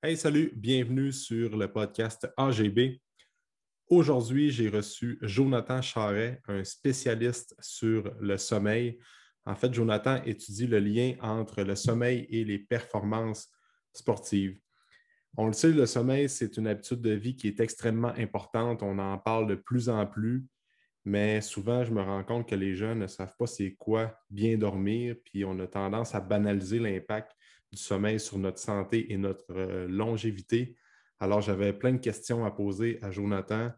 Hey, salut, bienvenue sur le podcast AGB. Aujourd'hui, j'ai reçu Jonathan Charret, un spécialiste sur le sommeil. En fait, Jonathan étudie le lien entre le sommeil et les performances sportives. On le sait, le sommeil, c'est une habitude de vie qui est extrêmement importante. On en parle de plus en plus, mais souvent, je me rends compte que les jeunes ne savent pas c'est quoi bien dormir, puis on a tendance à banaliser l'impact du sommeil sur notre santé et notre euh, longévité. Alors, j'avais plein de questions à poser à Jonathan.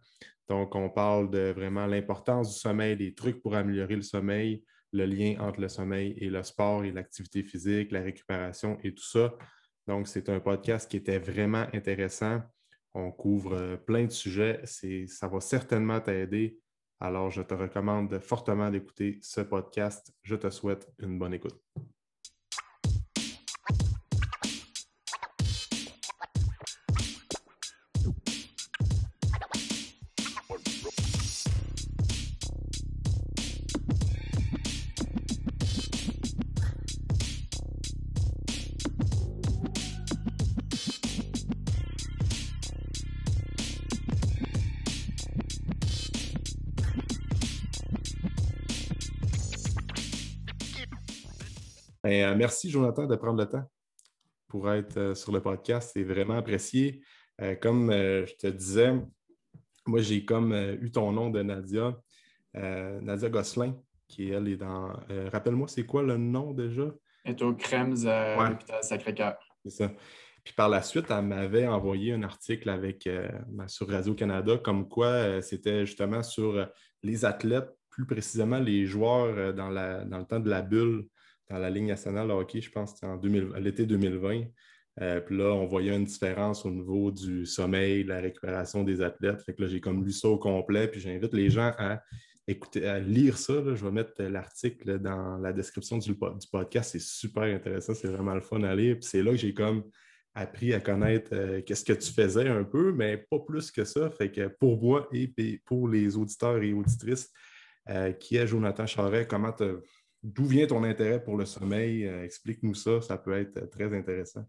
Donc, on parle de vraiment l'importance du sommeil, des trucs pour améliorer le sommeil, le lien entre le sommeil et le sport et l'activité physique, la récupération et tout ça. Donc, c'est un podcast qui était vraiment intéressant. On couvre euh, plein de sujets. Ça va certainement t'aider. Alors, je te recommande fortement d'écouter ce podcast. Je te souhaite une bonne écoute. Merci, Jonathan, de prendre le temps pour être euh, sur le podcast. C'est vraiment apprécié. Euh, comme je te disais, moi, j'ai comme eu ton nom de Nadia, Nadia Gosselin, qui, elle, est dans. Rappelle-moi, c'est quoi le nom déjà? Elle est au Crèmes à l'hôpital Sacré-Cœur. C'est ça. Puis par la suite, elle m'avait envoyé un article avec, sur Radio-Canada, comme quoi c'était justement sur les athlètes, plus précisément les joueurs dans, la, dans le temps de la bulle dans la Ligue nationale de hockey, je pense en l'été 2020. Euh, puis là, on voyait une différence au niveau du sommeil, la récupération des athlètes. Fait que là, j'ai comme lu ça au complet, puis j'invite les gens à écouter, à lire ça. Je vais mettre l'article dans la description du, podcast. C'est super intéressant, c'est vraiment le fun à lire. Puis c'est là que j'ai comme appris à connaître euh, qu'est-ce que tu faisais un peu, mais pas plus que ça. Fait que pour moi et pour les auditeurs et auditrices, euh, qui est Jonathan Charret, comment tu D'où vient ton intérêt pour le sommeil? Euh, explique-nous ça, ça peut être très intéressant.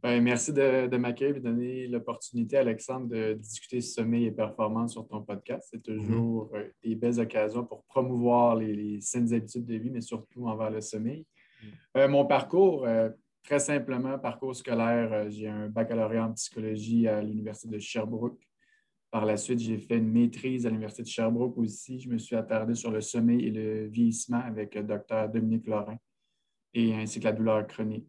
Ben, merci de, m'accueillir et de donner l'opportunité, Alexandre, de discuter sommeil et performance sur ton podcast. C'est toujours mhm. euh, des belles occasions pour promouvoir les, saines habitudes de vie, mais surtout envers le sommeil. Mhm. Euh, mon parcours, très simplement, parcours scolaire, j'ai un baccalauréat en psychologie à l'Université de Sherbrooke. Par la suite, j'ai fait une maîtrise à l'Université de Sherbrooke aussi. Je me suis attardé sur le sommeil et le vieillissement avec le docteur Dominique Lorrain et ainsi que la douleur chronique.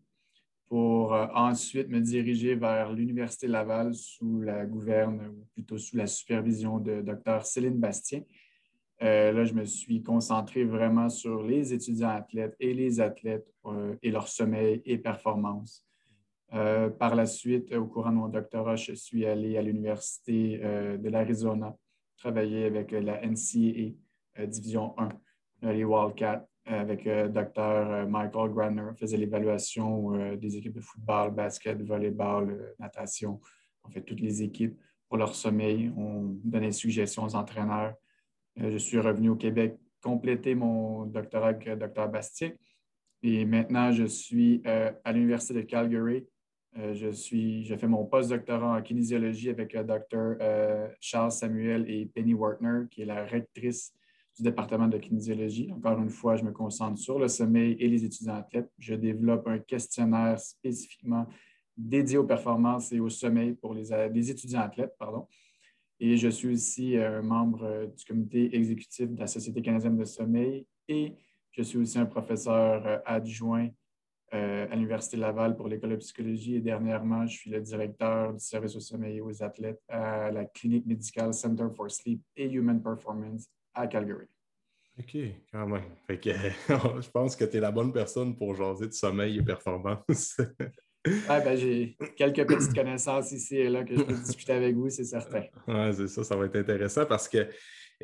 Pour euh, ensuite me diriger vers l'Université Laval sous la gouverne, ou plutôt sous la supervision de docteur Céline Bastien. Euh, là, je me suis concentré vraiment sur les étudiants athlètes et les athlètes euh, et leur sommeil et performance. Euh, par la suite, au courant de mon doctorat, je suis allé à l'Université euh, de l'Arizona travailler avec la NCAA euh, Division 1, les Wildcats, avec Dr. Michael Granner. On faisait l'évaluation des équipes de football, basket, volleyball, natation. On fait toutes les équipes pour leur sommeil. On donnait des suggestions aux entraîneurs. je suis revenu au Québec compléter mon doctorat avec Dr. Bastien. Et maintenant, je suis à l'Université de Calgary euh, je suis, j'ai fait mon post-doctorat en kinésiologie avec le docteur euh, Charles Samuel et Penny Wartner, qui est la rectrice du département de kinésiologie. Encore une fois, je me concentre sur le sommeil et les étudiants athlètes. Je développe un questionnaire spécifiquement dédié aux performances et au sommeil pour les, les étudiants athlètes. Pardon. Et je suis aussi un membre du comité exécutif de la Société canadienne de sommeil et je suis aussi un professeur euh, adjoint euh, à l'Université Laval pour l'école de psychologie et dernièrement, je suis le directeur du service au sommeil et aux athlètes à la clinique médicale Center for Sleep et Human Performance à Calgary. OK, quand même. je pense que tu es la bonne personne pour jaser de sommeil et performance. ben, j'ai quelques petites connaissances ici et là que je peux discuter avec vous, c'est certain. Oui, c'est ça, ça va être intéressant parce que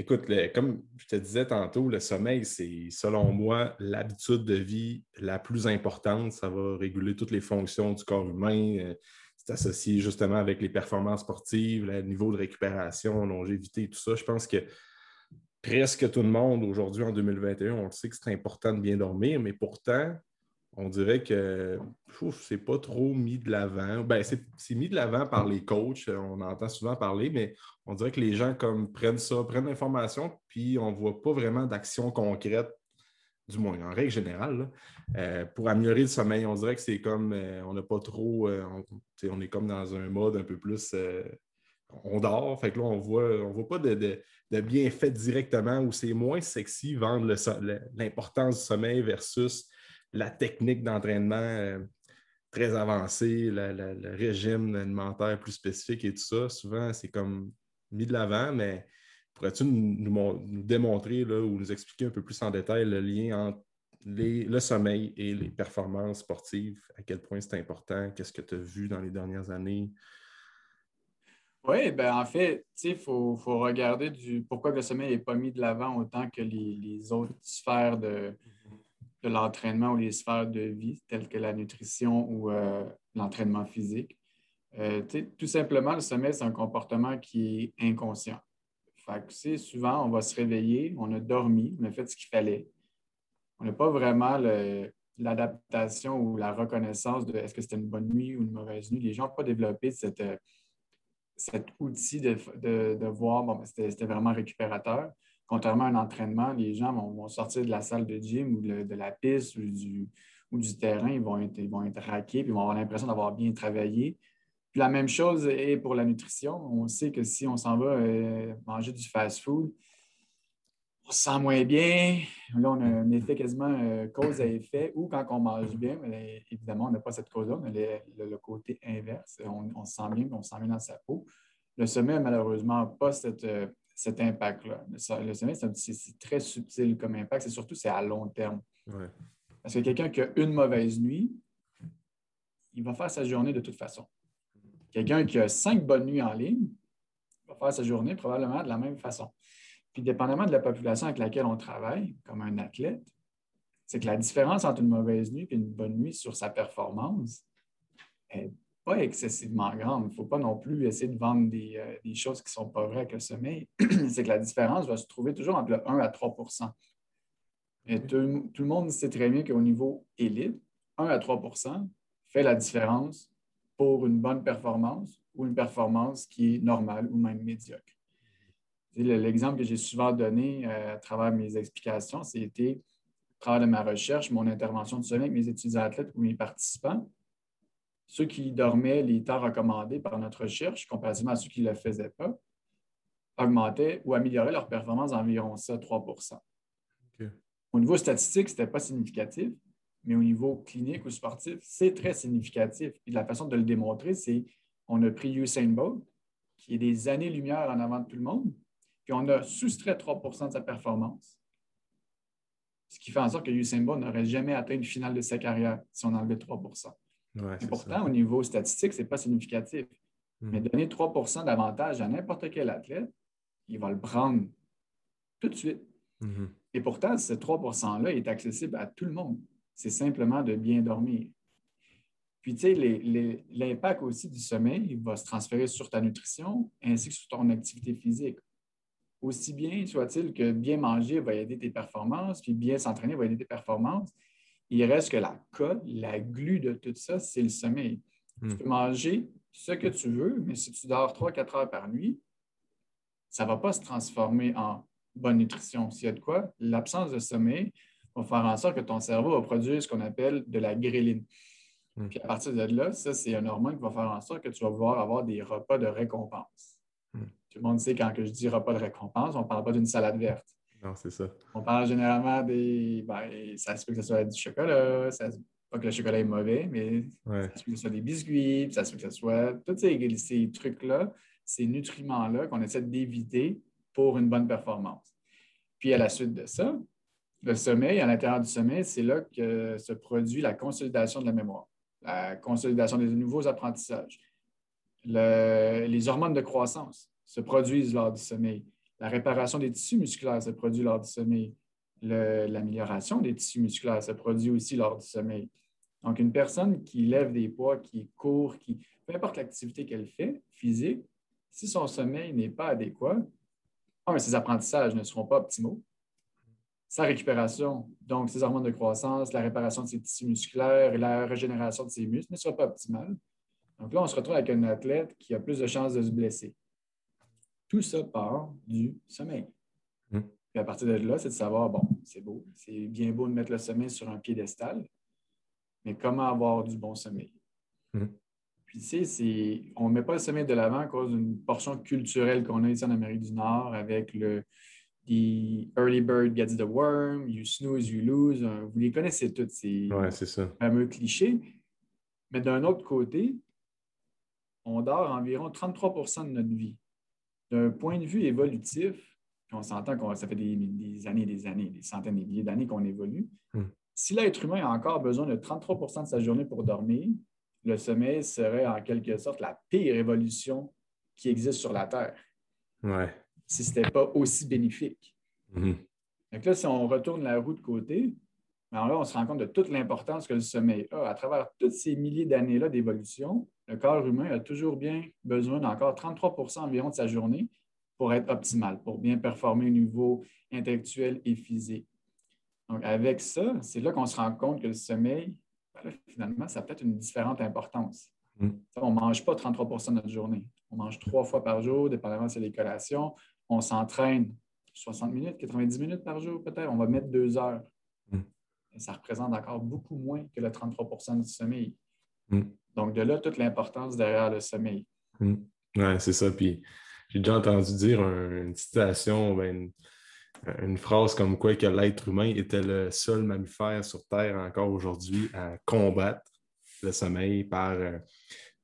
Écoute, comme je te disais tantôt, le sommeil, c'est selon moi l'habitude de vie la plus importante. Ça va réguler toutes les fonctions du corps humain. Euh, c'est associé justement avec les performances sportives, le niveau de récupération, longévité, tout ça. Je pense que presque tout le monde aujourd'hui en 2021, on sait que c'est important de bien dormir, mais pourtant, on dirait que c'est pas trop mis de l'avant. Ben, c'est mis de l'avant par les coachs, on entend souvent parler, mais on dirait que les gens comme prennent ça, prennent l'information, puis on ne voit pas vraiment d'action concrète, du moins en règle générale, euh, pour améliorer le sommeil. On dirait que c'est comme euh, on n'a pas trop. Euh, on, est comme dans un mode un peu plus on dort. Fait que là, on voit, ne voit pas de, de, bienfaits directement où c'est moins sexy vendre l'importance du sommeil versus la technique d'entraînement euh, très avancée, le régime alimentaire plus spécifique et tout ça. Souvent, c'est comme mis de l'avant, mais pourrais-tu nous, démontrer ou nous expliquer un peu plus en détail le lien entre le sommeil et les performances sportives, à quel point c'est important, qu'est-ce que tu as vu dans les dernières années? Oui, ben en fait, il faut, regarder du, pourquoi le sommeil n'est pas mis de l'avant autant que les, autres sphères de, l'entraînement ou les sphères de vie, telles que la nutrition ou euh, l'entraînement physique. Euh, tout simplement, le sommeil, c'est un comportement qui est inconscient. Fait souvent, on va se réveiller, on a dormi, on a fait ce qu'il fallait. On n'a pas vraiment l'adaptation ou la reconnaissance de est-ce que c'était une bonne nuit ou une mauvaise nuit. Les gens n'ont pas développé euh, cet outil de, voir, bon, ben, c'était vraiment récupérateur. Contrairement à un entraînement, les gens vont, sortir de la salle de gym ou de, la piste ou du, terrain, ils vont, être, ils vont être raqués, puis ils vont avoir l'impression d'avoir bien travaillé. Puis la même chose est pour la nutrition. On sait que si on s'en va euh, manger du fast-food, on se sent moins bien. Là, on a un effet quasiment euh, cause à effet. Ou quand on mange bien, évidemment, on n'a pas cette cause-là, on a le, côté inverse. On, se sent bien, on se sent bien dans sa peau. Le sommeil n'a malheureusement pas euh, cet impact-là. Le, sommeil, c'est très subtil comme impact. C'est surtout c'est à long terme. Parce que quelqu'un qui a une mauvaise nuit, il va faire sa journée de toute façon. Quelqu'un qui a cinq bonnes nuits en ligne va faire sa journée probablement de la même façon. Puis, dépendamment de la population avec laquelle on travaille, comme un athlète, c'est que la différence entre une mauvaise nuit et une bonne nuit sur sa performance n'est pas excessivement grande. Il ne faut pas non plus essayer de vendre des, euh, choses qui ne sont pas vraies avec le sommeil. c'est que la différence va se trouver toujours entre le 1 à 3 et tout, tout, le monde sait très bien qu'au niveau élite, 1 à 3% fait la différence pour une bonne performance ou une performance qui est normale ou même médiocre. L'exemple que j'ai souvent donné euh, à travers mes explications, c'était au travers de ma recherche, mon intervention de sommeil avec mes étudiants athlètes ou mes participants. Ceux qui dormaient les temps recommandés par notre recherche, comparativement à ceux qui ne le faisaient pas, augmentaient ou amélioraient leur performance d'environ ça, 3% Au niveau statistique, ce n'était pas significatif, mais au niveau clinique ou sportif, c'est très significatif. Et la façon de le démontrer, c'est on a pris Usain Bolt, qui est des années-lumière en avant de tout le monde, puis on a soustrait 3% de sa performance. Ce qui fait en sorte que Usain Bolt n'aurait jamais atteint une finale de sa carrière si on enlevait 3 pourtant, au niveau statistique, ce n'est pas significatif. Hmm. Mais donner 3% d'avantage à n'importe quel athlète, il va le prendre tout de suite. Hmm. Et pourtant, ce 3 %-là est accessible à tout le monde. C'est simplement de bien dormir. Puis, tu sais, l'impact aussi du sommeil va se transférer sur ta nutrition ainsi que sur ton activité physique aussi bien soit-il que bien manger va aider tes performances, puis bien s'entraîner va aider tes performances, il reste que la colle, la glu de tout ça, c'est le sommeil. Tu hmm. peux manger ce que tu veux, mais si tu dors 3-4 heures par nuit, ça ne va pas se transformer en bonne nutrition. S'il y a de quoi, l'absence de sommeil va faire en sorte que ton cerveau va produire ce qu'on appelle de la gréline. Hmm. Puis à partir de là, ça, c'est un hormone qui va faire en sorte que tu vas pouvoir avoir des repas de récompense. Tout le monde sait quand que je dis repas de récompense, on ne parle pas d'une salade verte. Non, c'est ça. On parle généralement des. Ben, ça se peut que ce soit du chocolat, ça pas que le chocolat est mauvais, mais ça se peut que ce soit des biscuits, ça se peut que ce soit tous ces, ces trucs-là, ces nutriments-là qu'on essaie d'éviter pour une bonne performance. Puis à la suite de ça, le sommeil, à l'intérieur du sommeil, c'est là que se produit la consolidation de la mémoire, la consolidation des nouveaux apprentissages, les hormones de croissance se produisent lors du sommeil. La réparation des tissus musculaires se produit lors du sommeil. L'amélioration des tissus musculaires se produit aussi lors du sommeil. Donc, une personne qui lève des poids, qui court, qui, peu importe l'activité qu'elle fait, physique, si son sommeil n'est pas adéquat, ses apprentissages ne seront pas optimaux. sa récupération, donc ses hormones de croissance, la réparation de ses tissus musculaires et la régénération de ses muscles ne sera pas optimale. Donc là, on se retrouve avec un athlète qui a plus de chances de se blesser. Tout ça part du sommeil. Mm. Puis à partir de là, c'est de savoir, bon, c'est beau, c'est bien beau de mettre le sommeil sur un piédestal, mais comment avoir du bon sommeil? Mm. Puis, tu sais, on ne met pas le sommeil de l'avant à cause d'une portion culturelle qu'on a ici en Amérique du Nord avec le the early bird gets the worm, you snooze, you lose. Vous les connaissez tous, ces Ouais, ça. fameux clichés. Mais d'un autre côté, on dort environ 33% de notre vie. D'un point de vue évolutif, on s'entend que ça fait des, des années et des années, des centaines et des milliers d'années qu'on évolue. Mm. Si l'être humain a encore besoin de 33% de sa journée pour dormir, le sommeil serait en quelque sorte la pire évolution qui existe sur la Terre, Ouais. si ce n'était pas aussi bénéfique. Donc là, si on retourne la roue de côté, alors là, on se rend compte de toute l'importance que le sommeil a. À travers toutes ces milliers d'années-là d'évolution, le corps humain a toujours bien besoin d'encore 33% environ de sa journée pour être optimal, pour bien performer au niveau intellectuel et physique. Donc, avec ça, c'est là qu'on se rend compte que le sommeil, ben là, finalement, ça a peut-être une différente importance. Mm. On ne mange pas 33% de notre journée. On mange trois fois par jour, dépendamment c'est les collations. On s'entraîne 60 minutes, 90 minutes par jour peut-être. On va mettre deux heures. Ça représente encore beaucoup moins que le 33% du sommeil. Mm. Donc, de là, toute l'importance derrière le sommeil. Mm. Ouais, c'est ça. Puis j'ai déjà entendu dire un- une citation, ben, une, une phrase comme quoi que l'être humain était le seul mammifère sur Terre encore aujourd'hui à combattre le sommeil par euh,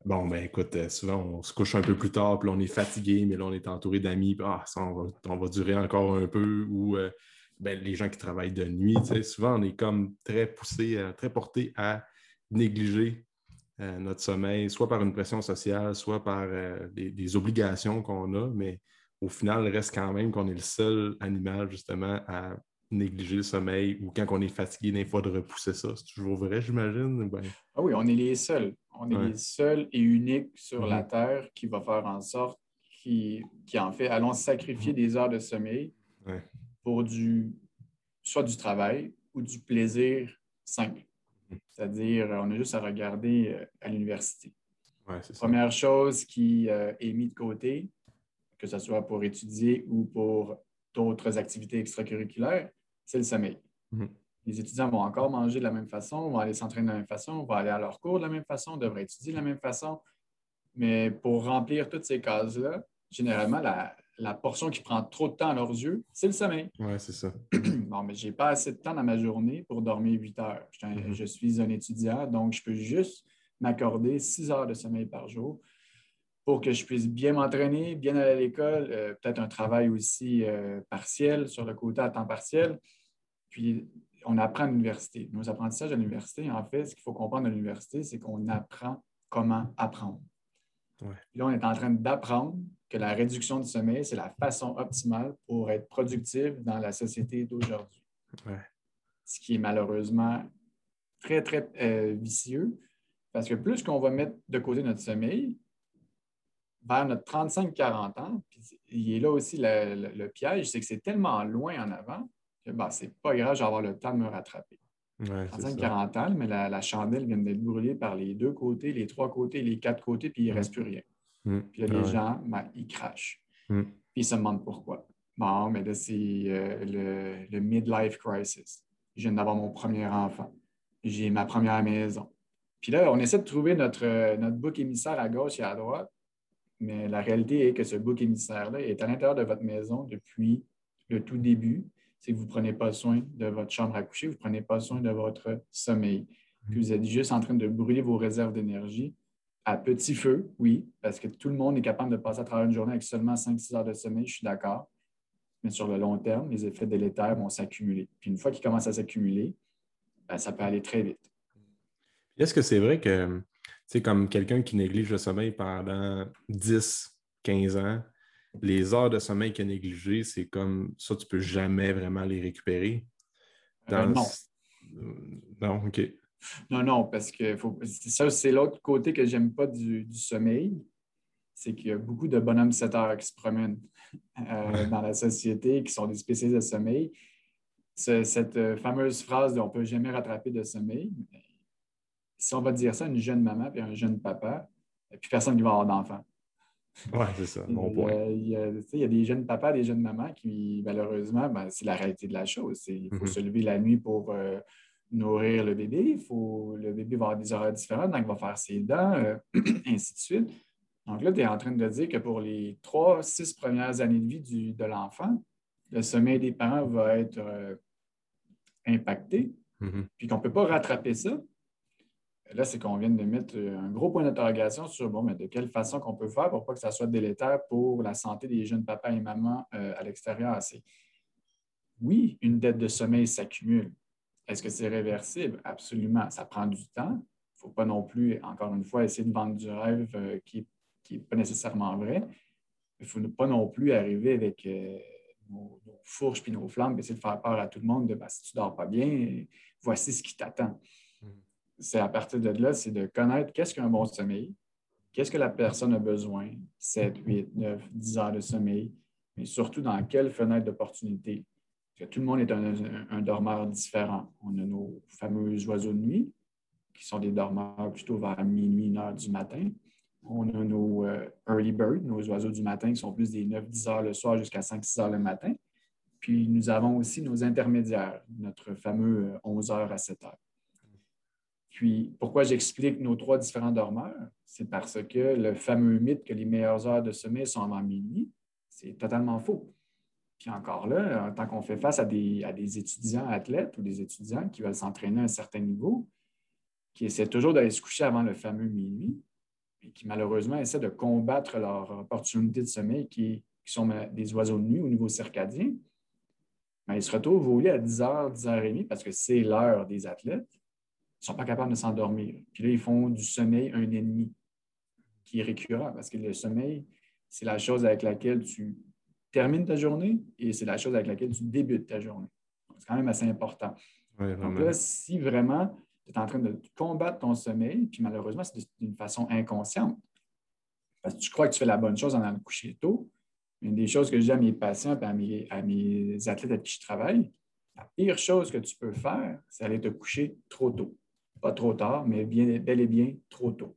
bon, ben écoute, euh, souvent on se couche un peu plus tard, puis là, on est fatigué, mais là, on est entouré d'amis, puis ah, ça, on va, on va durer encore un peu, ou euh, ben, les gens qui travaillent de nuit, souvent on est comme très poussé, euh, très porté à négliger euh, notre sommeil, soit par une pression sociale, soit par euh, des, des obligations qu'on a, mais au final, il reste quand même qu'on est le seul animal justement à négliger le sommeil ou quand on est fatigué, des fois de repousser ça. C'est toujours vrai, j'imagine? Ben, Ah oui, on est les seuls. On est Ouais. les seuls et uniques sur Mhm. la Terre qui va faire en sorte qui, qui en fait, allons sacrifier des heures de sommeil. Pour du soit du travail ou du plaisir simple. C'est-à-dire, on a juste à regarder euh, à l'université. ouais, ça. Première chose qui euh, est mise de côté, que ce soit pour étudier ou pour d'autres activités extracurriculaires, c'est le sommeil. Mhm. Les étudiants vont encore manger de la même façon, vont aller s'entraîner de la même façon, vont aller à leur cours de la même façon, devraient étudier de la même façon. Mais pour remplir toutes ces cases-là, généralement, la, la portion qui prend trop de temps à leurs yeux, c'est le sommeil. Ouais, c'est ça. Bon, mais je n'ai pas assez de temps dans ma journée pour dormir 8 heures. Je, suis un- Mhm. je suis un étudiant, donc je peux juste m'accorder 6 heures de sommeil par jour pour que je puisse bien m'entraîner, bien aller à l'école, euh, peut-être un travail aussi euh, partiel sur le côté à temps partiel. Puis, on apprend à l'université. Nos apprentissages à l'université, en fait, ce qu'il faut comprendre à l'université, c'est qu'on apprend comment apprendre. Ouais. Puis là, on est en train d'apprendre que la réduction du sommeil, c'est la façon optimale pour être productif dans la société d'aujourd'hui. Ouais. Ce qui est malheureusement très, très euh, vicieux, parce que plus qu'on va mettre de côté notre sommeil, vers notre 35-40 ans, puis il est là aussi le, le- le piège, c'est que c'est tellement loin en avant que ben, c'est pas grave, je vais avoir le temps de me rattraper. Ouais, c'est ça. 35-40 ans, mais la, la chandelle vient d'être brûlée par les deux côtés, les trois côtés, les quatre côtés, puis il ne reste plus rien. Mm. Puis là, Ah les ouais. gens, ben, ils crachent. Mm. Puis ils se demandent pourquoi. Bon, mais là, c'est euh, le, le midlife crisis. Je viens d'avoir mon premier enfant. J'ai ma première maison. Puis là, on essaie de trouver notre, euh, notre bouc émissaire à gauche et à droite, mais la réalité est que ce bouc émissaire-là est à l'intérieur de votre maison depuis le tout début. C'est que vous ne prenez pas soin de votre chambre à coucher, vous ne prenez pas soin de votre sommeil. Puis vous êtes juste en train de brûler vos réserves d'énergie à petit feu, oui, parce que tout le monde est capable de passer à travers une journée avec seulement 5-6 heures de sommeil, je suis d'accord. Mais sur le long terme, les effets délétères vont s'accumuler. Puis une fois qu'ils commencent à s'accumuler, ben, ça peut aller très vite. Est-ce que c'est vrai que, sais, comme quelqu'un qui néglige le sommeil pendant 10, 15 ans, les heures de sommeil qu'il a négligées, c'est comme ça, tu peux jamais vraiment les récupérer? Euh, non. Euh, Non, OK. Non, non, parce que faut... ça, c'est l'autre côté que j'aime pas du, du sommeil. C'est qu'il y a beaucoup de bonhommes 7 heures qui se promènent euh, dans la société, qui sont des spécialistes de sommeil. cette fameuse phrase de on ne peut jamais rattraper de sommeil, si on va dire ça à une jeune maman et un jeune papa, il a plus personne qui va avoir d'enfant. Oui, c'est ça, bon point. Il y, a, des jeunes papas, des jeunes mamans qui, malheureusement, ben, c'est la réalité de la chose. Il faut mm-hmm. se lever la nuit pour euh, nourrir le bébé. Il faut, le bébé va avoir des horaires différents, donc il va faire ses dents, euh, ainsi de suite. Donc là, tu es en train de dire que pour les trois, six premières années de vie de l'enfant, le sommeil des parents va être euh, impacté, mm-hmm. puis qu'on ne peut pas rattraper ça Là, c'est qu'on vient de mettre un gros point d'interrogation sur bon, mais de quelle façon qu'on peut faire pour pas que ça soit délétère pour la santé des jeunes papas et mamans euh, à l'extérieur. Oui, une dette de sommeil s'accumule. Est-ce que c'est réversible? Absolument. Ça prend du temps. Il ne faut pas non plus, encore une fois, essayer de vendre du rêve euh, qui n'est pas nécessairement vrai. Il ne faut pas non plus arriver avec euh, nos, fourches et nos flammes et essayer de faire peur à tout le monde de ben, si tu ne dors pas bien, voici ce qui t'attend c'est à partir de là, c'est de connaître qu'est-ce qu'un bon sommeil, qu'est-ce que la personne a besoin, 7, 8, 9, 10 heures de sommeil, mais surtout dans quelle fenêtre d'opportunité. Que tout le monde est un, dormeur différent. On a nos fameux oiseaux de nuit, qui sont des dormeurs plutôt vers minuit, 1 heure du matin. On a nos euh, early birds, nos oiseaux du matin, qui sont plus des 9-10 heures le soir jusqu'à 5-6 heures le matin. Puis nous avons aussi nos intermédiaires, notre fameux 11 euh, heures à 7 heures. Puis, pourquoi j'explique nos trois différents dormeurs? C'est parce que le fameux mythe que les meilleures heures de sommeil sont avant minuit, c'est totalement faux. Puis encore là, tant qu'on fait face à des, étudiants athlètes ou des étudiants qui veulent s'entraîner à un certain niveau, qui essaient toujours d'aller se coucher avant le fameux minuit, et qui malheureusement essaient de combattre leur opportunité de sommeil qui, sont des oiseaux de nuit au niveau circadien, mais ils se retrouvent au lit à 10h, 10h30 parce que c'est l'heure des athlètes ne sont pas capables de s'endormir. Puis là, ils font du sommeil un ennemi qui est récurrent parce que le sommeil, c'est la chose avec laquelle tu termines ta journée et c'est la chose avec laquelle tu débutes ta journée. C'est quand même assez important. Donc là, si vraiment tu es en train de combattre ton sommeil, puis malheureusement, c'est d'une façon inconsciente, parce que tu crois que tu fais la bonne chose en allant te coucher tôt, une des choses que je dis à mes patients et à mes, à mes athlètes avec qui je travaille, la pire chose que tu peux faire, c'est aller te coucher trop tôt. Pas trop tard, mais bien, bel et bien trop tôt.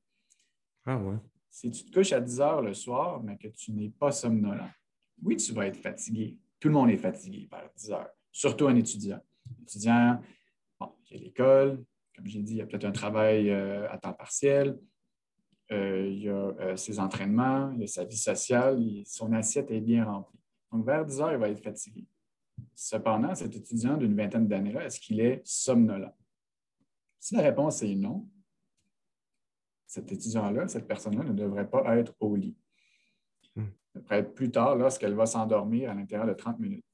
Ah ouais. Si tu te couches à 10 heures le soir, mais que tu n'es pas somnolent, oui, tu vas être fatigué. Tout le monde est fatigué par 10 heures, surtout un étudiant. Étudiant, bon, il y a l'école, comme j'ai dit, il y a peut-être un travail euh, à temps partiel, euh, il y a euh, ses entraînements, il y a sa vie sociale, son assiette est bien remplie. Donc, vers 10 heures, il va être fatigué. Cependant, cet étudiant d'une vingtaine d'années-là, est-ce qu'il est somnolent? Si la réponse est non, cet étudiant-là, cette personne-là ne devrait pas être au lit. Devrait être plus tard lorsqu'elle va s'endormir à l'intérieur de 30 minutes.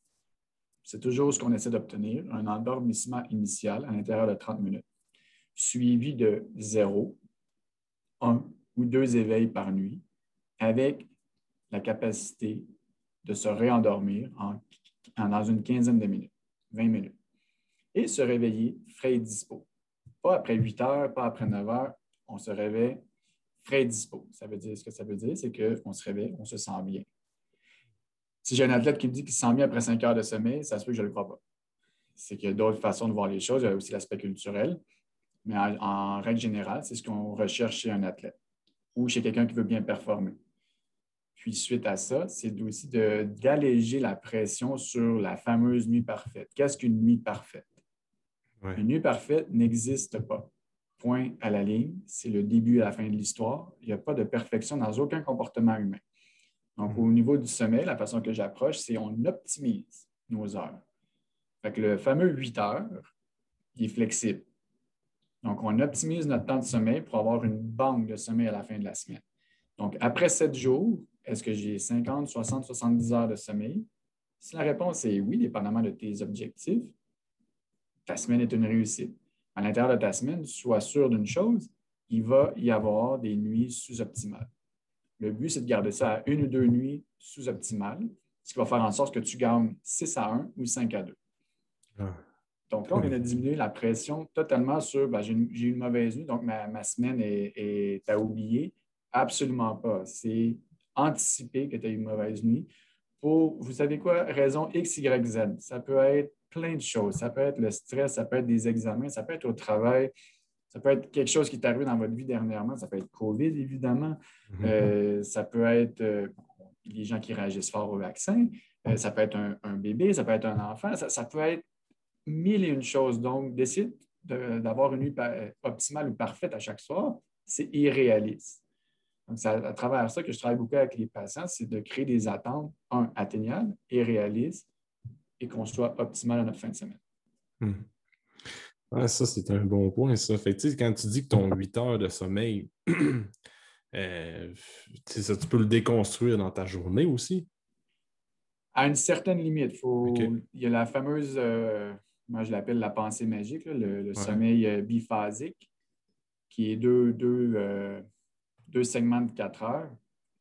C'est toujours ce qu'on essaie d'obtenir, un endormissement initial à l'intérieur de 30 minutes, suivi de zéro, un ou deux éveils par nuit, avec la capacité de se réendormir en, dans une quinzaine de minutes, 20 minutes, et se réveiller frais et dispo. Pas après 8 heures, pas après 9 heures, on se réveille frais dispo. Ça veut dire, ce que ça veut dire, c'est qu'on se réveille, on se sent bien. Si j'ai un athlète qui me dit qu'il se sent bien après 5 heures de sommeil, ça se peut que je ne le crois pas. C'est qu'il y a d'autres façons de voir les choses. Il y a aussi l'aspect culturel. Mais en, règle générale, c'est ce qu'on recherche chez un athlète ou chez quelqu'un qui veut bien performer. Puis suite à ça, c'est aussi d'alléger la pression sur la fameuse nuit parfaite. Qu'est-ce qu'une nuit parfaite? Une nuit parfaite n'existe pas. Point à la ligne. C'est le début et la fin de l'histoire. Il n'y a pas de perfection dans aucun comportement humain. Donc, au niveau du sommeil, la façon que j'approche, c'est on optimise nos heures. Fait le fameux 8 heures, il est flexible. Donc, on optimise notre temps de sommeil pour avoir une banque de sommeil à la fin de la semaine. Donc, après 7 jours, est-ce que j'ai 50, 60, 70 heures de sommeil? Si la réponse est oui, dépendamment de tes objectifs, ta semaine est une réussite. À l'intérieur de ta semaine, sois sûr d'une chose, il va y avoir des nuits sous-optimales. Le but, c'est de garder ça à une ou deux nuits sous-optimales, ce qui va faire en sorte que tu gagnes 6 à 1 ou 5 à 2. Ah. Donc là, on vient de diminuer la pression totalement sur ben, j'ai une, une, mauvaise nuit, donc ma, semaine est, est, à oublier. Absolument pas. C'est anticiper que tu as eu une mauvaise nuit pour, vous savez quoi, raison X, Y, Z. Ça peut être plein de choses. Ça peut être le stress, ça peut être des examens, ça peut être au travail, ça peut être quelque chose qui est arrivé dans votre vie dernièrement, ça peut être COVID, évidemment. Mhm. Euh, ça peut être euh, les gens qui réagissent fort au vaccin, euh, ça peut être un, bébé, ça peut être un enfant, ça, peut être mille et une choses. Donc, d'essayer d'avoir une nuit optimale ou parfaite à chaque soir, c'est irréaliste. Donc, c'est à, travers ça que je travaille beaucoup avec les patients, c'est de créer des attentes, un, atteignables et réalistes, et qu'on soit optimal à notre fin de semaine. Mhm ça, c'est un bon point, ça. Fait quand tu dis que ton 8 heures de sommeil, euh, ça, tu peux le déconstruire dans ta journée aussi? À une certaine limite. Faut... Il y a la fameuse, euh, moi je l'appelle la pensée magique, le, sommeil euh, biphasique, qui est deux, deux, segments de 4 heures.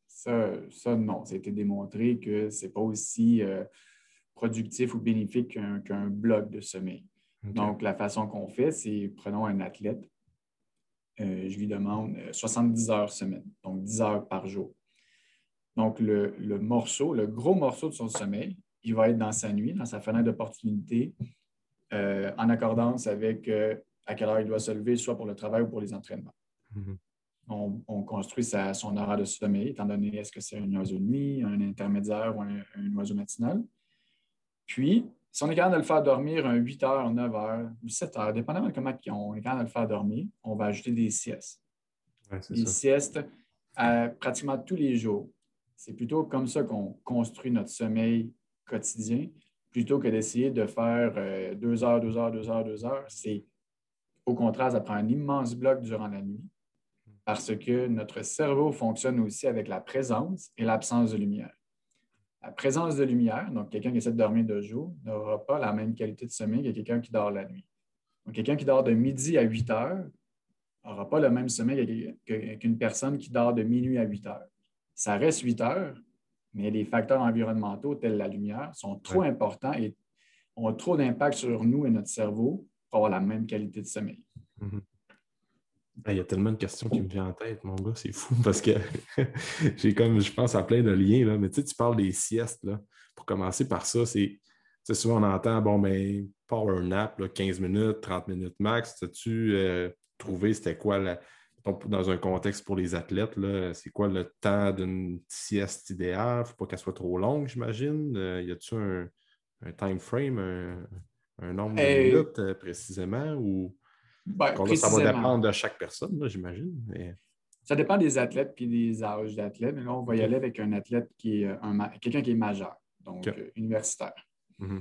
Ça, ça non, ça a été démontré que ce n'est pas aussi productif ou bénéfique qu'un bloc de sommeil. Donc, la façon qu'on fait, c'est prenons un athlète, euh, je lui demande 70 euh, heures semaine, donc 10 heures par jour. Donc, le, morceau, le gros morceau de son sommeil, il va être dans sa nuit, dans sa fenêtre d'opportunité, euh, en accordance avec à quelle heure il doit se lever, soit pour le travail ou pour les entraînements. Mhm. on, construit son horaire de sommeil, étant donné est-ce que c'est un oiseau de nuit, un intermédiaire ou un oiseau matinal. Puis, si on est capable de le faire dormir un 8 heures, 9 heures ou 7 heures, dépendamment de comment on est capable de le faire dormir, on va ajouter des siestes. des siestes pratiquement tous les jours. C'est plutôt comme ça qu'on construit notre sommeil quotidien, plutôt que d'essayer de faire 2 euh, deux heures, deux heures, deux heures, deux heures. C'est au contraire, ça prend un immense bloc durant la nuit parce que notre cerveau fonctionne aussi avec la présence et l'absence de lumière. La présence de lumière, donc quelqu'un qui essaie de dormir de jour, n'aura pas la même qualité de sommeil que quelqu'un qui dort la nuit. Donc, quelqu'un qui dort de midi à 8 heures n'aura pas le même sommeil qu'une personne qui dort de minuit à 8 heures. Ça reste 8 heures, mais les facteurs environnementaux tels la lumière sont trop importants et ont trop d'impact sur nous et notre cerveau pour avoir la même qualité de sommeil. Mm-hmm. Il y a tellement de questions qui me viennent en tête, mon gars, c'est fou parce que j'ai comme, je pense à plein de liens, là. mais tu sais, tu parles des siestes, là. pour commencer par ça, c'est souvent on entend, bon, mais ben, power nap, 15 minutes, 30 minutes max, as-tu euh, trouvé c'était quoi la, dans un contexte pour les athlètes, c'est quoi le temps d'une sieste idéale? Il ne faut pas qu'elle soit trop longue, j'imagine. Euh, y a-tu un, un, time frame, un, nombre de minutes euh, précisément? Ou... Ben, ça va dépendre de chaque personne, j'imagine. Ça dépend des athlètes et des âges d'athlètes. Là, on va y aller avec un athlète qui est un, quelqu'un qui est majeur, donc euh, universitaire. Mm-hmm.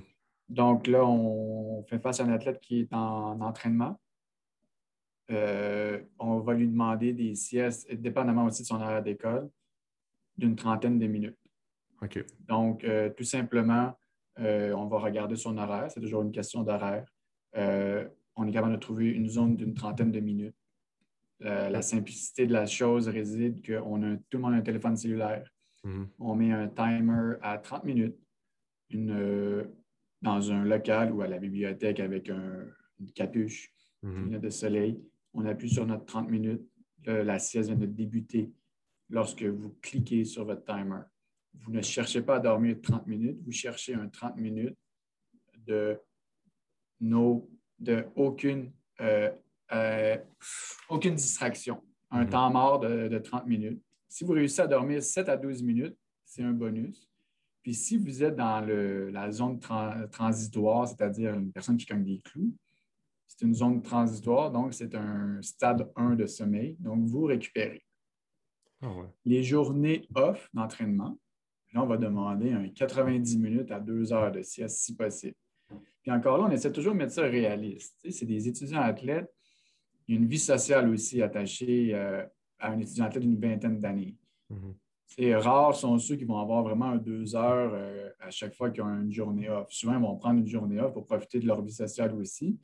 Donc là, on fait face à un athlète qui est en entraînement. Euh, on va lui demander des siestes, dépendamment aussi de son horaire d'école, d'une trentaine de minutes. Donc, euh, tout simplement, on va regarder son horaire. C'est toujours une question d'horaire on est capable de trouver une zone d'une trentaine de minutes. Euh, la simplicité de la chose réside qu'on a tout le monde a un téléphone cellulaire. Mhm. On met un timer à 30 minutes euh, dans un local ou à la bibliothèque avec une capuche, une mhm. de soleil. On appuie sur notre 30 minutes. la sieste vient de débuter lorsque vous cliquez sur votre timer. Vous ne cherchez pas à dormir 30 minutes, vous cherchez un 30 minutes de nos de aucune, euh, euh, aucune distraction. Un mhm. temps mort de, 30 minutes. Si vous réussissez à dormir 7 à 12 minutes, c'est un bonus. Puis si vous êtes dans la zone transitoire, c'est-à-dire une personne qui comme des clous, c'est une zone transitoire, donc c'est un stade 1 de sommeil. Donc, vous récupérez. Ah Les journées off d'entraînement, là, on va demander un 90 minutes à 2 heures de sieste si possible. Puis encore là, on essaie toujours de mettre ça réaliste. c'est des étudiants athlètes. Il y a une vie sociale aussi attachée euh, à un étudiant athlète d'une vingtaine d'années. Mm-hmm. C'est rare sont ceux qui vont avoir vraiment deux heures euh, à chaque fois qu'ils ont une journée off. Souvent, ils vont prendre une journée off pour profiter de leur vie sociale aussi.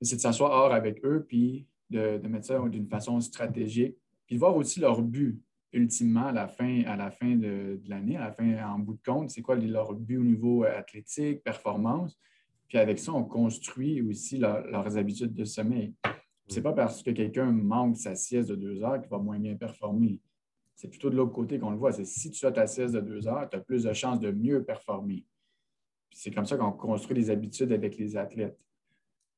C'est de s'asseoir hors avec eux, puis de, de mettre ça d'une façon stratégique, puis de voir aussi leur but ultimement, à la fin, à la fin de, l'année, à la fin, en bout de compte, c'est quoi leur but au niveau euh, athlétique, performance? Puis avec ça, on construit aussi leurs habitudes de sommeil. Ce n'est pas parce que quelqu'un manque sa sieste de deux heures qu'il va moins bien performer. C'est plutôt de l'autre côté qu'on le voit. C'est si tu as ta sieste de deux heures, tu as plus de chances de mieux performer. C'est comme ça qu'on construit des habitudes avec les athlètes.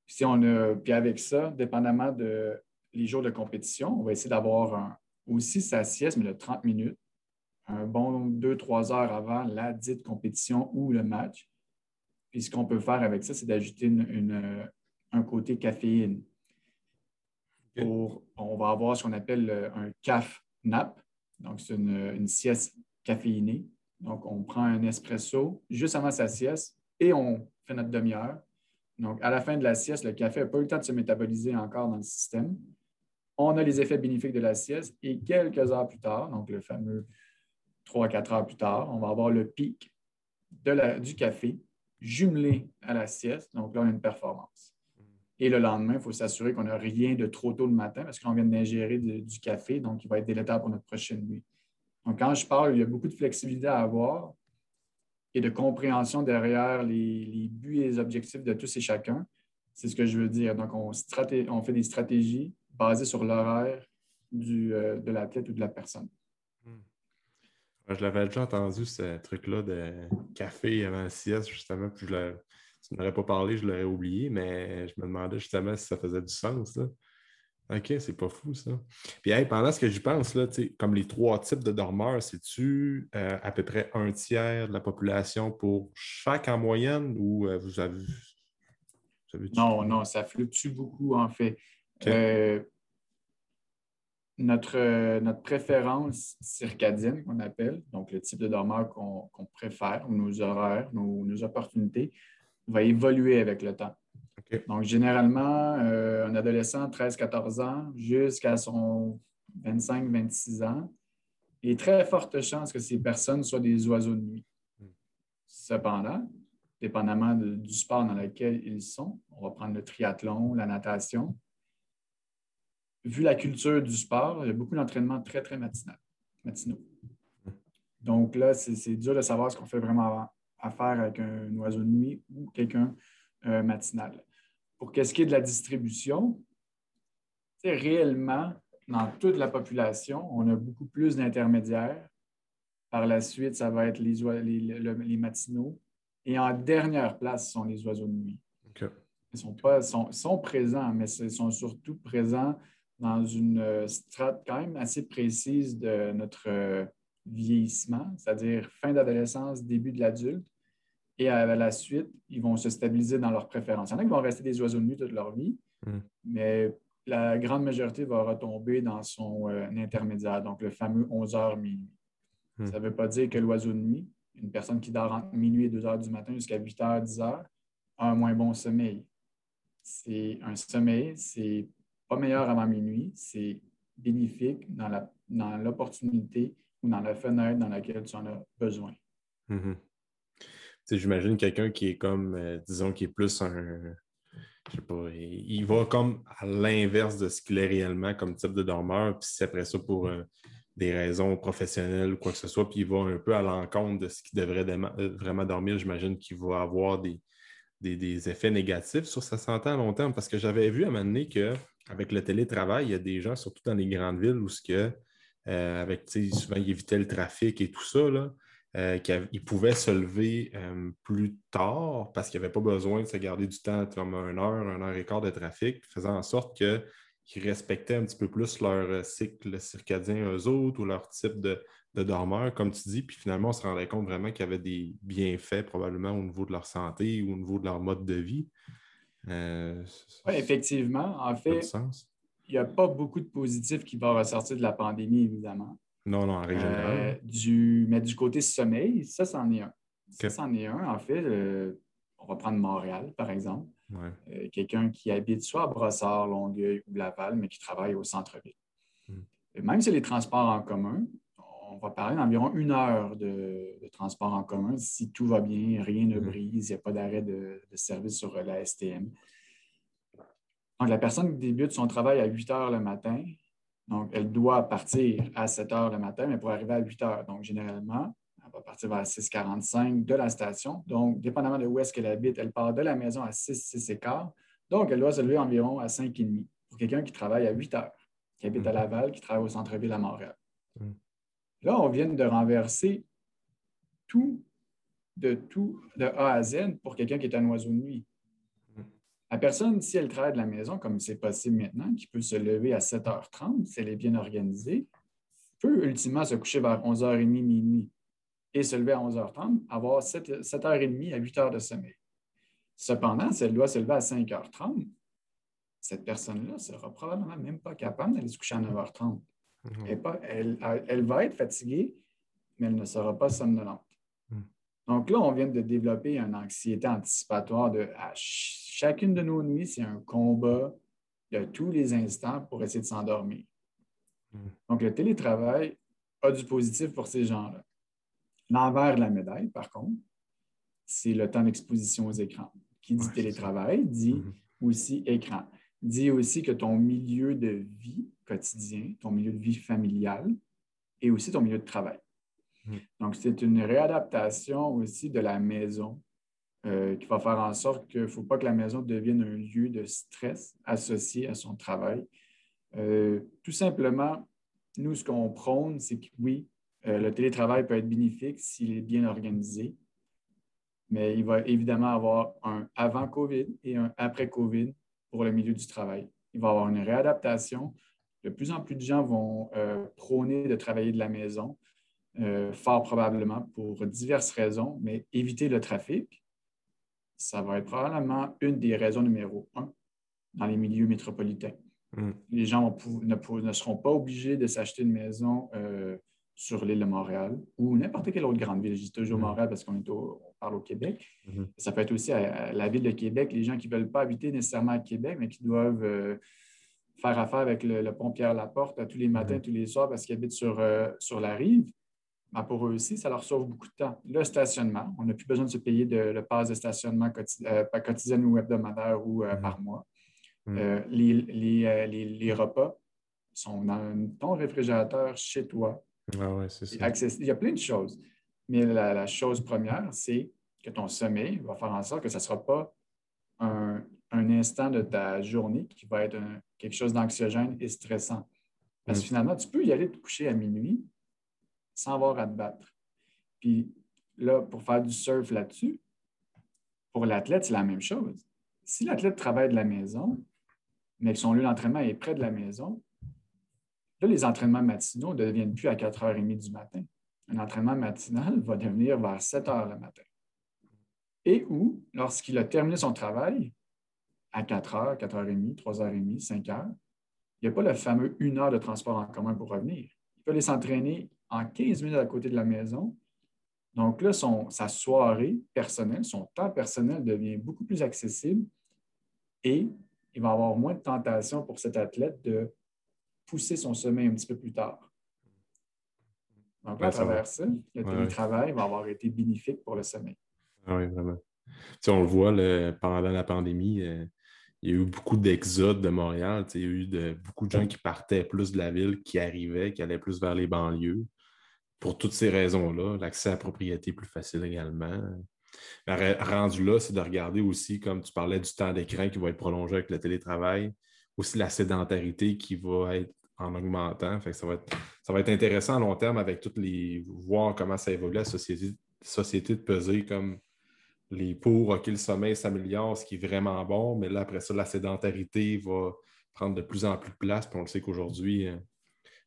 Si on a, puis avec ça, dépendamment de les jours de compétition, on va essayer d'avoir aussi sa sieste, mais de 30 minutes, un bon 2-3 heures avant la dite compétition ou le match. Puis ce qu'on peut faire avec ça, c'est d'ajouter un côté caféine. on va avoir ce qu'on appelle un CAF nap. Donc, c'est une, sieste caféinée. Donc, on prend un espresso juste avant sa sieste et on fait notre demi-heure. Donc, à la fin de la sieste, le café n'a pas eu le temps de se métaboliser encore dans le système. On a les effets bénéfiques de la sieste et quelques heures plus tard, donc le fameux 3 à 4 heures plus tard, on va avoir le pic du café jumelé à la sieste. Donc là, on a une performance. Et le lendemain, il faut s'assurer qu'on n'a rien de trop tôt le matin parce qu'on vient d'ingérer du café, donc il va être délétère pour notre prochaine nuit. Donc, quand je parle, il y a beaucoup de flexibilité à avoir et de compréhension derrière les, buts et les objectifs de tous et chacun. C'est ce que je veux dire. Donc, on, fait des stratégies basées sur l'horaire euh, de l'athlète ou de la personne. Je l'avais déjà entendu, ce truc-là de café avant la sieste, justement, puis je tu n'aurais pas parlé, je l'aurais oublié, mais je me demandais justement si ça faisait du sens. OK, c'est pas fou, ça. Puis pendant ce que j'y pense, là, comme les trois types de dormeurs, c'est-tu euh, à peu près un tiers de la population pour chaque en moyenne ou euh, vous avez. non, non, ça fluctue beaucoup, en fait. Euh, notre, notre préférence circadienne, qu'on appelle, donc le type de dormeur qu'on préfère, ou nos horaires, nos, nos opportunités, va évoluer avec le temps. Donc, généralement, euh, un adolescent, 13-14 ans, jusqu'à son 25-26 ans, il y a très forte chance que ces personnes soient des oiseaux de nuit. Hmm. Cependant, dépendamment du sport dans lequel ils sont, on va prendre le triathlon, la natation. Vu la culture du sport, il y a beaucoup d'entraînements très, très matinaux. Hmm. Donc là, c'est dur de savoir ce qu'on fait vraiment affaire avec un oiseau de nuit ou quelqu'un euh, matinal. Pour qu'est-ce qui est de la distribution, réellement, dans toute la population, on a beaucoup plus d'intermédiaires. Par la suite, ça va être les, les, matinaux. Et en dernière place, ce sont les oiseaux de nuit. Ils sont, pas, sont, sont, présents, mais ils sont surtout présents dans une euh, strate quand même assez précise de notre euh, vieillissement, c'est-à-dire fin d'adolescence, début de l'adulte et à la suite, ils vont se stabiliser dans leurs préférences. Il y en a qui vont rester des oiseaux de nuit toute leur vie, hmm. mais la grande majorité va retomber dans son euh, intermédiaire, donc le fameux 11 h minuit. Hmm. Ça ne veut pas dire que l'oiseau de nuit, une personne qui dort entre minuit et 2 heures du matin jusqu'à 8 h, 10 h, a un moins bon sommeil. C'est un sommeil, c'est pas meilleur avant minuit, c'est bénéfique dans l'opportunité ou dans la fenêtre dans laquelle tu en as besoin. Hmm. J'imagine quelqu'un qui est comme, euh, disons, qui est plus un. Je sais pas, il, va comme à l'inverse de ce qu'il est réellement comme type de dormeur, puis c'est après ça pour euh, des raisons professionnelles ou quoi que ce soit, puis il va un peu à l'encontre de ce qu'il devrait euh, vraiment dormir, j'imagine qu'il va avoir des, des, effets négatifs sur sa santé à long terme. Parce que j'avais vu à un moment donné qu'avec le télétravail, il y a des gens, surtout dans les grandes villes, où ce que, avec, souvent, ils évitaient le trafic et tout ça, là, euh, qu'il pouvait se lever euh, plus tard parce qu'il n'y avait pas besoin de se garder du temps comme une heure, une heure et quart de trafic, faisant en sorte qu'ils respectaient un petit peu plus leur euh, cycle circadien eux autres ou leur type de, de dormeur, comme tu dis. Puis finalement, on se rendait compte vraiment qu'il y avait des bienfaits probablement au niveau de leur santé ou au niveau de leur mode de vie. oui, effectivement. En fait, il n'y a pas beaucoup de positifs qui vont ressortir de la pandémie, évidemment. Non, non, en règle euh, du, mais du côté sommeil, ça, c'en est un. Ça, c'en est un. En fait, on va prendre Montréal, par exemple. Euh, quelqu'un qui habite soit à Brossard, Longueuil ou Laval, mais qui travaille au centre-ville. Hmm. Même si les transports en commun, on va parler d'environ une heure de, transport en commun si tout va bien, rien ne hmm. brise, il n'y a pas d'arrêt de, de, service sur la STM. Donc, la personne qui débute son travail à 8 heures le matin, donc, elle doit partir à 7 heures le matin, mais pour arriver à 8 heures. Donc, généralement, elle va partir vers 6h45 de la station. Donc, dépendamment de où est-ce qu'elle habite, elle part de la maison à 6, 6 et quart. Donc, elle doit se lever environ à 5h30 pour quelqu'un qui travaille à 8 heures, qui habite à mm. Laval, qui travaille au centre-ville à Montréal. Mm. Là, on vient de renverser tout de tout de A à Z pour quelqu'un qui est un oiseau de nuit. La personne, si elle travaille de la maison, comme c'est possible maintenant, qui peut se lever à 7h30, si elle est bien organisée, peut ultimement se coucher vers 11h30, minuit et se lever à 11h30, avoir 7, h 30 à 8 h de sommeil. Cependant, si elle doit se lever à 5h30, cette personne-là ne sera probablement même pas capable d'aller se coucher à 9h30. Mhm. Elle, va être fatiguée, mais elle ne sera pas somnolente. Mhm. Donc là, on vient de développer une anxiété anticipatoire de chacune de nos nuits, c'est un combat de tous les instants pour essayer de s'endormir. Mhm. Donc le télétravail a du positif pour ces gens-là. L'envers de la médaille, par contre, c'est le temps d'exposition aux écrans. Qui dit télétravail dit aussi écran. Dit aussi que ton milieu de vie quotidien, ton milieu de vie familial et aussi ton milieu de travail. Hmm. Donc, c'est une réadaptation aussi de la maison euh, qui va faire en sorte qu'il ne faut pas que la maison devienne un lieu de stress associé à son travail. Euh, tout simplement, nous, ce qu'on prône, c'est que oui, euh, le télétravail peut être bénéfique s'il est bien organisé, mais il va évidemment avoir un avant COVID et un après COVID pour le milieu du travail. Il va y avoir une réadaptation de plus en plus de gens vont euh, prôner de travailler de la maison, euh, fort probablement pour diverses raisons, mais éviter le trafic, ça va être probablement une des raisons numéro un dans les milieux métropolitains. Mm. Les gens ne, seront pas obligés de s'acheter une maison euh, sur l'île de Montréal ou n'importe quelle autre grande ville. Je dis toujours mm. Montréal parce qu'on parle au Québec. Mm-hmm. Ça peut être aussi à, la ville de Québec, les gens qui ne veulent pas habiter nécessairement à Québec, mais qui doivent faire affaire avec le, pont Pierre-Laporte tous les matins, mhm. tous les soirs parce qu'ils habitent sur, euh, sur la rive, ben, pour eux aussi, ça leur sauve beaucoup de temps. Le stationnement, on n'a plus besoin de se payer de, le pass de stationnement euh, quotidien, ou hebdomadaire ou euh, mhm. par mois. Mhm. les, les, repas sont dans ton réfrigérateur chez toi. Ah ouais, Il y a plein de choses. Mais la, la chose première, c'est que ton sommeil va faire en sorte que ça ne sera pas un, un instant de ta journée qui va être quelque chose d'anxiogène et stressant. Parce que mm. finalement, tu peux y aller te coucher à minuit sans avoir à te battre. Puis là, pour faire du surf là-dessus, pour l'athlète, c'est la même chose. Si l'athlète travaille de la maison, mais que son lieu d'entraînement est près de la maison, là, les entraînements matinaux ne deviennent plus à 4h30 du matin. Un entraînement matinal va devenir vers 7 h le matin. Et où, lorsqu'il a terminé son travail, à 4 heures, 4 h 30, 3 h 30, 5 heures, il n'y a pas le fameux une heure de transport en commun pour revenir. Il peut aller s'entraîner en 15 minutes à côté de la maison. Donc là, sa soirée personnelle, son temps personnel devient beaucoup plus accessible et il va avoir moins de tentation pour cet athlète de pousser son sommeil un petit peu plus tard. Donc, à travers ça, le télétravail va avoir été bénéfique pour le sommeil. Ah oui, vraiment. Tu on le voit pendant la pandémie, euh, il y a eu beaucoup d'exodes de Montréal. Il y a eu de, beaucoup de gens qui partaient plus de la ville, qui arrivaient, qui allaient plus vers les banlieues. Pour toutes ces raisons-là, l'accès à la propriété plus facile également. rendu là, c'est de regarder aussi, comme tu parlais, du temps d'écran qui va être prolongé avec le télétravail, aussi la sédentarité qui va être en augmentant. Fait ça, va être, ça va être intéressant à long terme avec toutes les. voir comment ça évolue la société, société de peser comme les pour, OK, le sommeil s'améliore, ce qui est vraiment bon, mais là, après ça, la sédentarité va prendre de plus en plus de place. Puis on le sait qu'aujourd'hui, euh,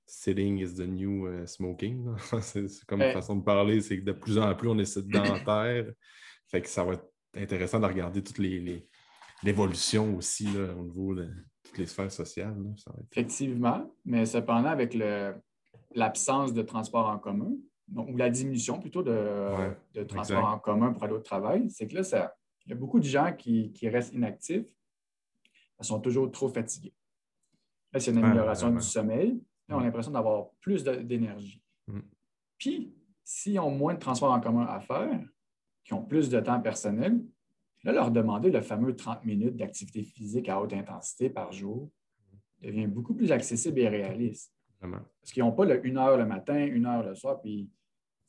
sitting is the new euh, smoking. c'est comme une façon de parler, c'est que de plus en plus, on est sédentaire. fait que ça va être intéressant de regarder toutes les, l'évolution aussi là, au niveau de toutes les sphères sociales. Effectivement, mais cependant, avec l'absence de transport en commun, ou la diminution plutôt de, transport en commun pour aller au travail, c'est que là, ça, il y a beaucoup de gens qui, restent inactifs, ils sont toujours trop fatigués. Là, c'est une amélioration du sommeil. Là, on a l'impression d'avoir plus d'énergie. Mm. Puis, s'ils ont moins de transport en commun à faire, qui ont plus de temps personnel, là, leur demander le fameux 30 minutes d'activité physique à haute intensité par jour devient beaucoup plus accessible et réaliste. Parce qu'ils n'ont pas le une heure le matin, une heure le soir, puis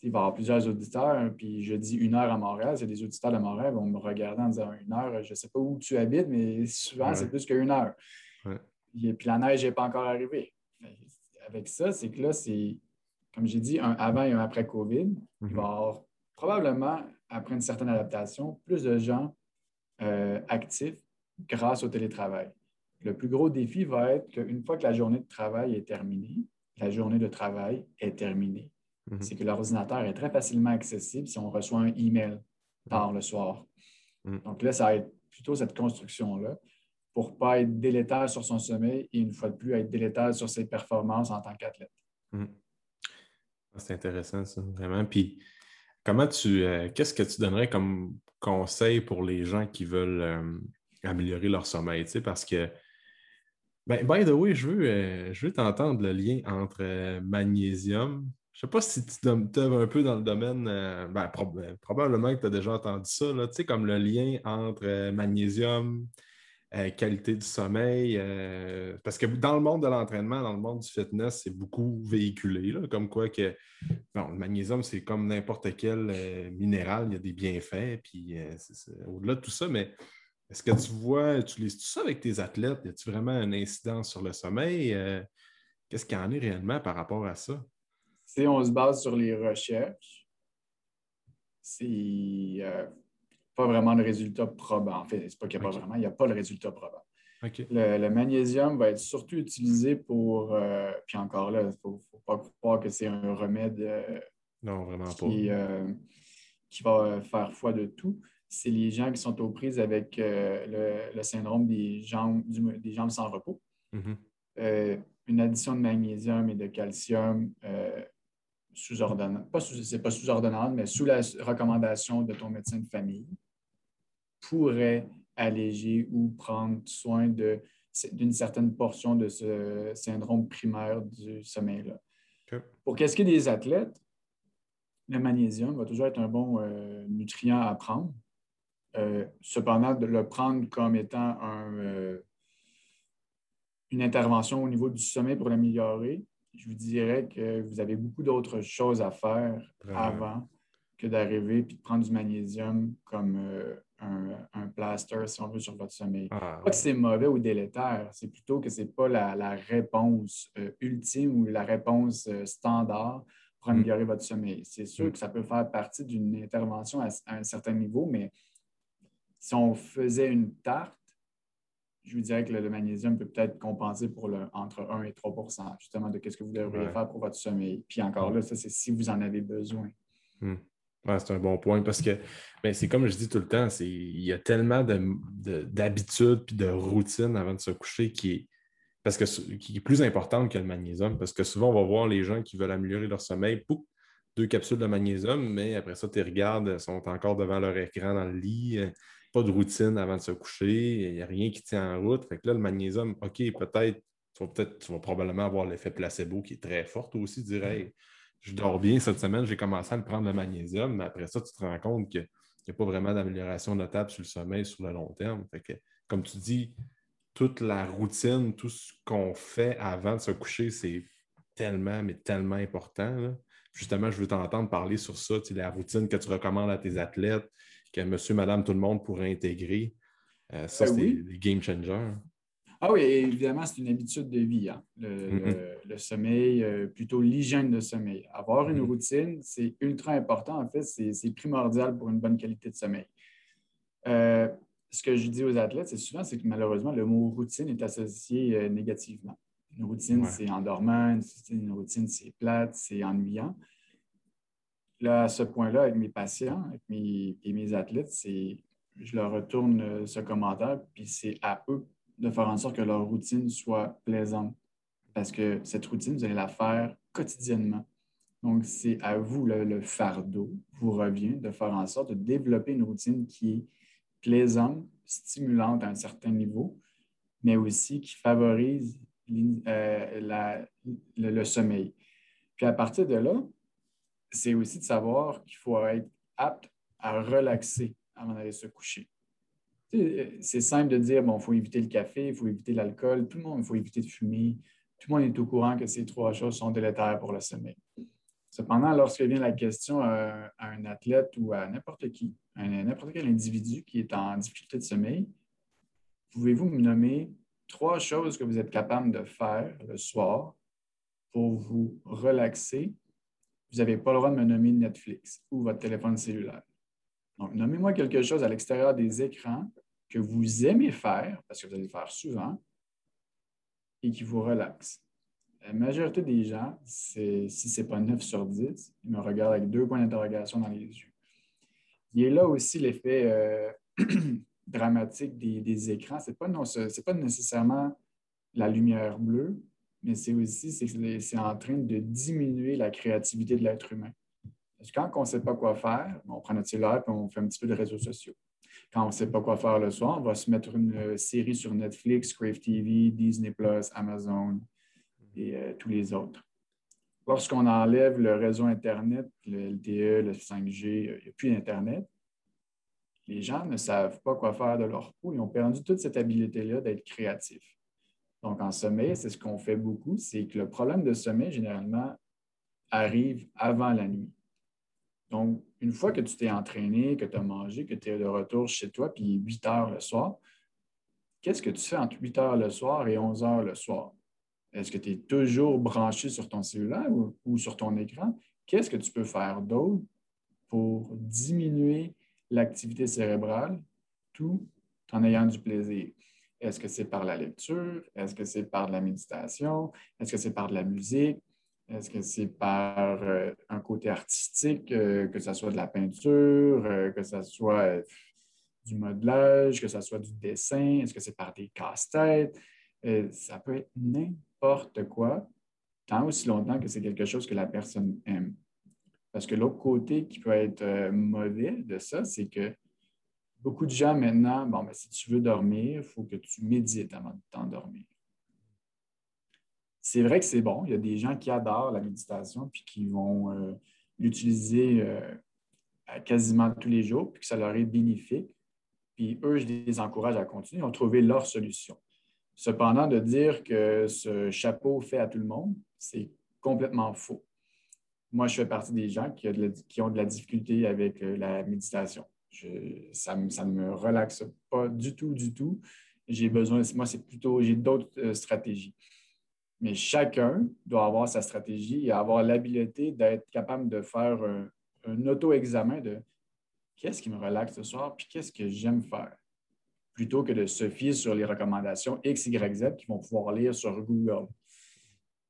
il va y avoir plusieurs auditeurs, puis je dis une heure à Montréal, c'est des auditeurs de Montréal vont me regarder en disant une heure, je ne sais pas où tu habites, mais souvent, c'est plus qu'une heure. Et puis la neige n'est pas encore arrivée. Avec ça, c'est que là, c'est, comme j'ai dit, un avant et un après COVID. Il va y mhm. avoir probablement, après une certaine adaptation, plus de gens euh, actifs grâce au télétravail. Le plus gros défi va être qu'une fois que la journée de travail est terminée, la journée de travail est terminée. Mhm. C'est que l'ordinateur est très facilement accessible si on reçoit un email tard le soir. Mhm. Donc là, ça va être plutôt cette construction-là pour ne pas être délétère sur son sommeil et une fois de plus être délétère sur ses performances en tant qu'athlète. Mhm. Ah, c'est intéressant, ça, vraiment. Puis, comment tu, euh, qu'est-ce que tu donnerais comme conseil pour les gens qui veulent euh, améliorer leur sommeil? Parce que ben, by the way, je veux, euh, veux t'entendre le lien entre magnésium. Je ne sais pas si tu es un peu dans le domaine, euh, ben, probablement que tu as déjà entendu ça, là, comme le lien entre magnésium, qualité du sommeil. parce que dans le monde de l'entraînement, dans le monde du fitness, c'est beaucoup véhiculé, comme quoi que le magnésium, c'est comme n'importe quel minéral, il y a des bienfaits, puis au-delà de tout ça, mais est-ce que tu vois, utilises-tu ça avec tes athlètes? Y a-tu vraiment un incident sur le sommeil? Euh, qu'est-ce qu'il y en est réellement par rapport à ça? Si on se base sur les recherches, c'est euh, pas vraiment le résultat probant. En fait, c'est pas qu'il n'y a pas vraiment, il n'y a pas le résultat probant. Le, magnésium va être surtout utilisé pour, euh, puis encore là, il ne faut, pas croire que c'est un remède non, vraiment qui, qui va faire foi de tout c'est les gens qui sont aux prises avec euh, le, syndrome des jambes, des jambes sans repos. Euh, une addition de magnésium et de calcium euh, sous ordonnance, pas c'est pas sous ordonnance, mais sous la recommandation de ton médecin de famille, pourrait alléger ou prendre soin d'une certaine portion de ce syndrome primaire du sommeil-là. Pour qu'est-ce qui est des athlètes, le magnésium va toujours être un bon nutrient à prendre euh, cependant, de le prendre comme étant euh, une intervention au niveau du sommet pour l'améliorer, je vous dirais que vous avez beaucoup d'autres choses à faire avant que d'arriver et de prendre du magnésium comme euh, un, plaster, si on veut, sur votre sommeil. Ah, pas que c'est mauvais ou délétère, c'est plutôt que ce n'est pas la, réponse ultime ou la réponse standard pour mm. améliorer votre sommeil. C'est sûr mm. que ça peut faire partie d'une intervention à, un certain niveau, mais si on faisait une tarte, je vous dirais que le, magnésium peut peut-être compenser pour le, entre 1 et 3% justement de ce que vous devriez faire pour votre sommeil. Puis encore là, ça, c'est si vous en avez besoin. Hmm. c'est un bon point parce que ben, c'est comme je dis tout le temps, il y a tellement d'habitudes et de routines avant de se coucher qui est, parce que, qui est plus importante que le magnésium. Parce que souvent, on va voir les gens qui veulent améliorer leur sommeil, pouf, deux capsules de magnésium, mais après ça, tu regardes, sont encore devant leur écran dans le lit pas de routine avant de se coucher, il n'y a rien qui tient en route. Fait que là, le magnésium, OK, peut-être, tu vas peut-être, tu vas probablement avoir l'effet placebo qui est très fort aussi, dirais je dors bien cette semaine, j'ai commencé à le prendre le magnésium, mais après ça, tu te rends compte qu'il n'y a pas vraiment d'amélioration notable sur le sommeil sur le long terme. Fait que, comme tu dis, toute la routine, tout ce qu'on fait avant de se coucher, c'est tellement, mais tellement important. Justement, je veux t'entendre parler sur ça, la routine que tu recommandes à tes athlètes, que monsieur, madame, tout le monde pourrait intégrer. Euh, ça, ben c'est des game changers. Ah oui, évidemment, c'est une habitude de vie. Hein. Le, sommeil, euh, plutôt l'hygiène de sommeil. Avoir une mm-hmm. routine, c'est ultra important. En fait, c'est primordial pour une bonne qualité de sommeil. Euh, ce que je dis aux athlètes, c'est souvent c'est que malheureusement, le mot routine est associé négativement. Une routine, c'est endormant, une routine, c'est plate, c'est ennuyant là, à ce point-là, avec mes patients avec mes, et mes athlètes, c'est je leur retourne euh, ce commentaire, puis c'est à eux de faire en sorte que leur routine soit plaisante. Parce que cette routine, vous allez la faire quotidiennement. Donc, c'est à vous, le, fardeau vous revient de faire en sorte de développer une routine qui est plaisante, stimulante à un certain niveau, mais aussi qui favorise euh, le, sommeil. Puis à partir de là, c'est aussi de savoir qu'il faut être apte à relaxer avant d'aller se coucher. C'est simple de dire, bon, il faut éviter le café, il faut éviter l'alcool, tout le monde, il faut éviter de fumer. Tout le monde est au courant que ces trois choses sont délétères pour le sommeil. Cependant, lorsque vient la question à, un athlète ou à n'importe qui, à n'importe quel individu qui est en difficulté de sommeil, pouvez-vous me nommer trois choses que vous êtes capable de faire le soir pour vous relaxer vous n'avez pas le droit de me nommer Netflix ou votre téléphone cellulaire. Donc, nommez-moi quelque chose à l'extérieur des écrans que vous aimez faire, parce que vous allez le faire souvent, et qui vous relaxe. La majorité des gens, si ce n'est pas 9 sur 10, ils me regardent avec deux points d'interrogation dans les yeux. Il y a là aussi l'effet euh, dramatique des, écrans. Ce n'est pas, pas nécessairement la lumière bleue, mais c'est aussi c'est en train de diminuer la créativité de l'être humain. Parce que quand on ne sait pas quoi faire, on prend notre cellulaire et on fait un petit peu de réseaux sociaux. Quand on ne sait pas quoi faire le soir, on va se mettre une euh, série sur Netflix, Crave TV, Disney Amazon et euh, tous les autres. Lorsqu'on enlève le réseau Internet, le LTE, le 5G, il n'y a plus d'Internet, les gens ne savent pas quoi faire de leur peau. Ils ont perdu toute cette habilité-là d'être créatifs. Donc, en sommeil, c'est ce qu'on fait beaucoup, c'est que le problème de sommeil, généralement, arrive avant la nuit. Donc, une fois que tu t'es entraîné, que tu as mangé, que tu es de retour chez toi, puis 8 heures le soir, qu'est-ce que tu fais entre 8 heures le soir et 11 heures le soir? Est-ce que tu es toujours branché sur ton cellulaire ou, sur ton écran? Qu'est-ce que tu peux faire d'autre pour diminuer l'activité cérébrale tout en ayant du plaisir? Est-ce que c'est par la lecture? Est-ce que c'est par de la méditation? Est-ce que c'est par de la musique? Est-ce que c'est par euh, un côté artistique, euh, que ce soit de la peinture, euh, que ce soit du modelage, que ce soit du dessin? Est-ce que c'est par des casse-têtes? ça peut être n'importe quoi, tant aussi longtemps que c'est quelque chose que la personne aime. Parce que l'autre côté qui peut être mauvais de ça, c'est que beaucoup de gens maintenant, bon, si tu veux dormir, il faut que tu médites avant de t'endormir c'est vrai que c'est bon. Il y a des gens qui adorent la méditation puis qui vont euh, l'utiliser euh, quasiment tous les jours puis que ça leur est bénéfique. Puis eux, je les encourage à continuer. Ils ont trouvé leur solution. Cependant, de dire que ce chapeau fait à tout le monde, c'est complètement faux. Moi, je fais partie des gens qui, ont de la difficulté avec euh, la méditation. Ça, ne me relaxe pas du tout, du tout. J'ai besoin, moi, c'est plutôt, j'ai d'autres stratégies. Mais chacun doit avoir sa stratégie et avoir l'habileté d'être capable de faire un, auto-examen de qu'est-ce qui me relaxe ce soir, puis qu'est-ce que j'aime faire, plutôt que de se fier sur les recommandations X, Y, Z qu'ils vont pouvoir lire sur Google.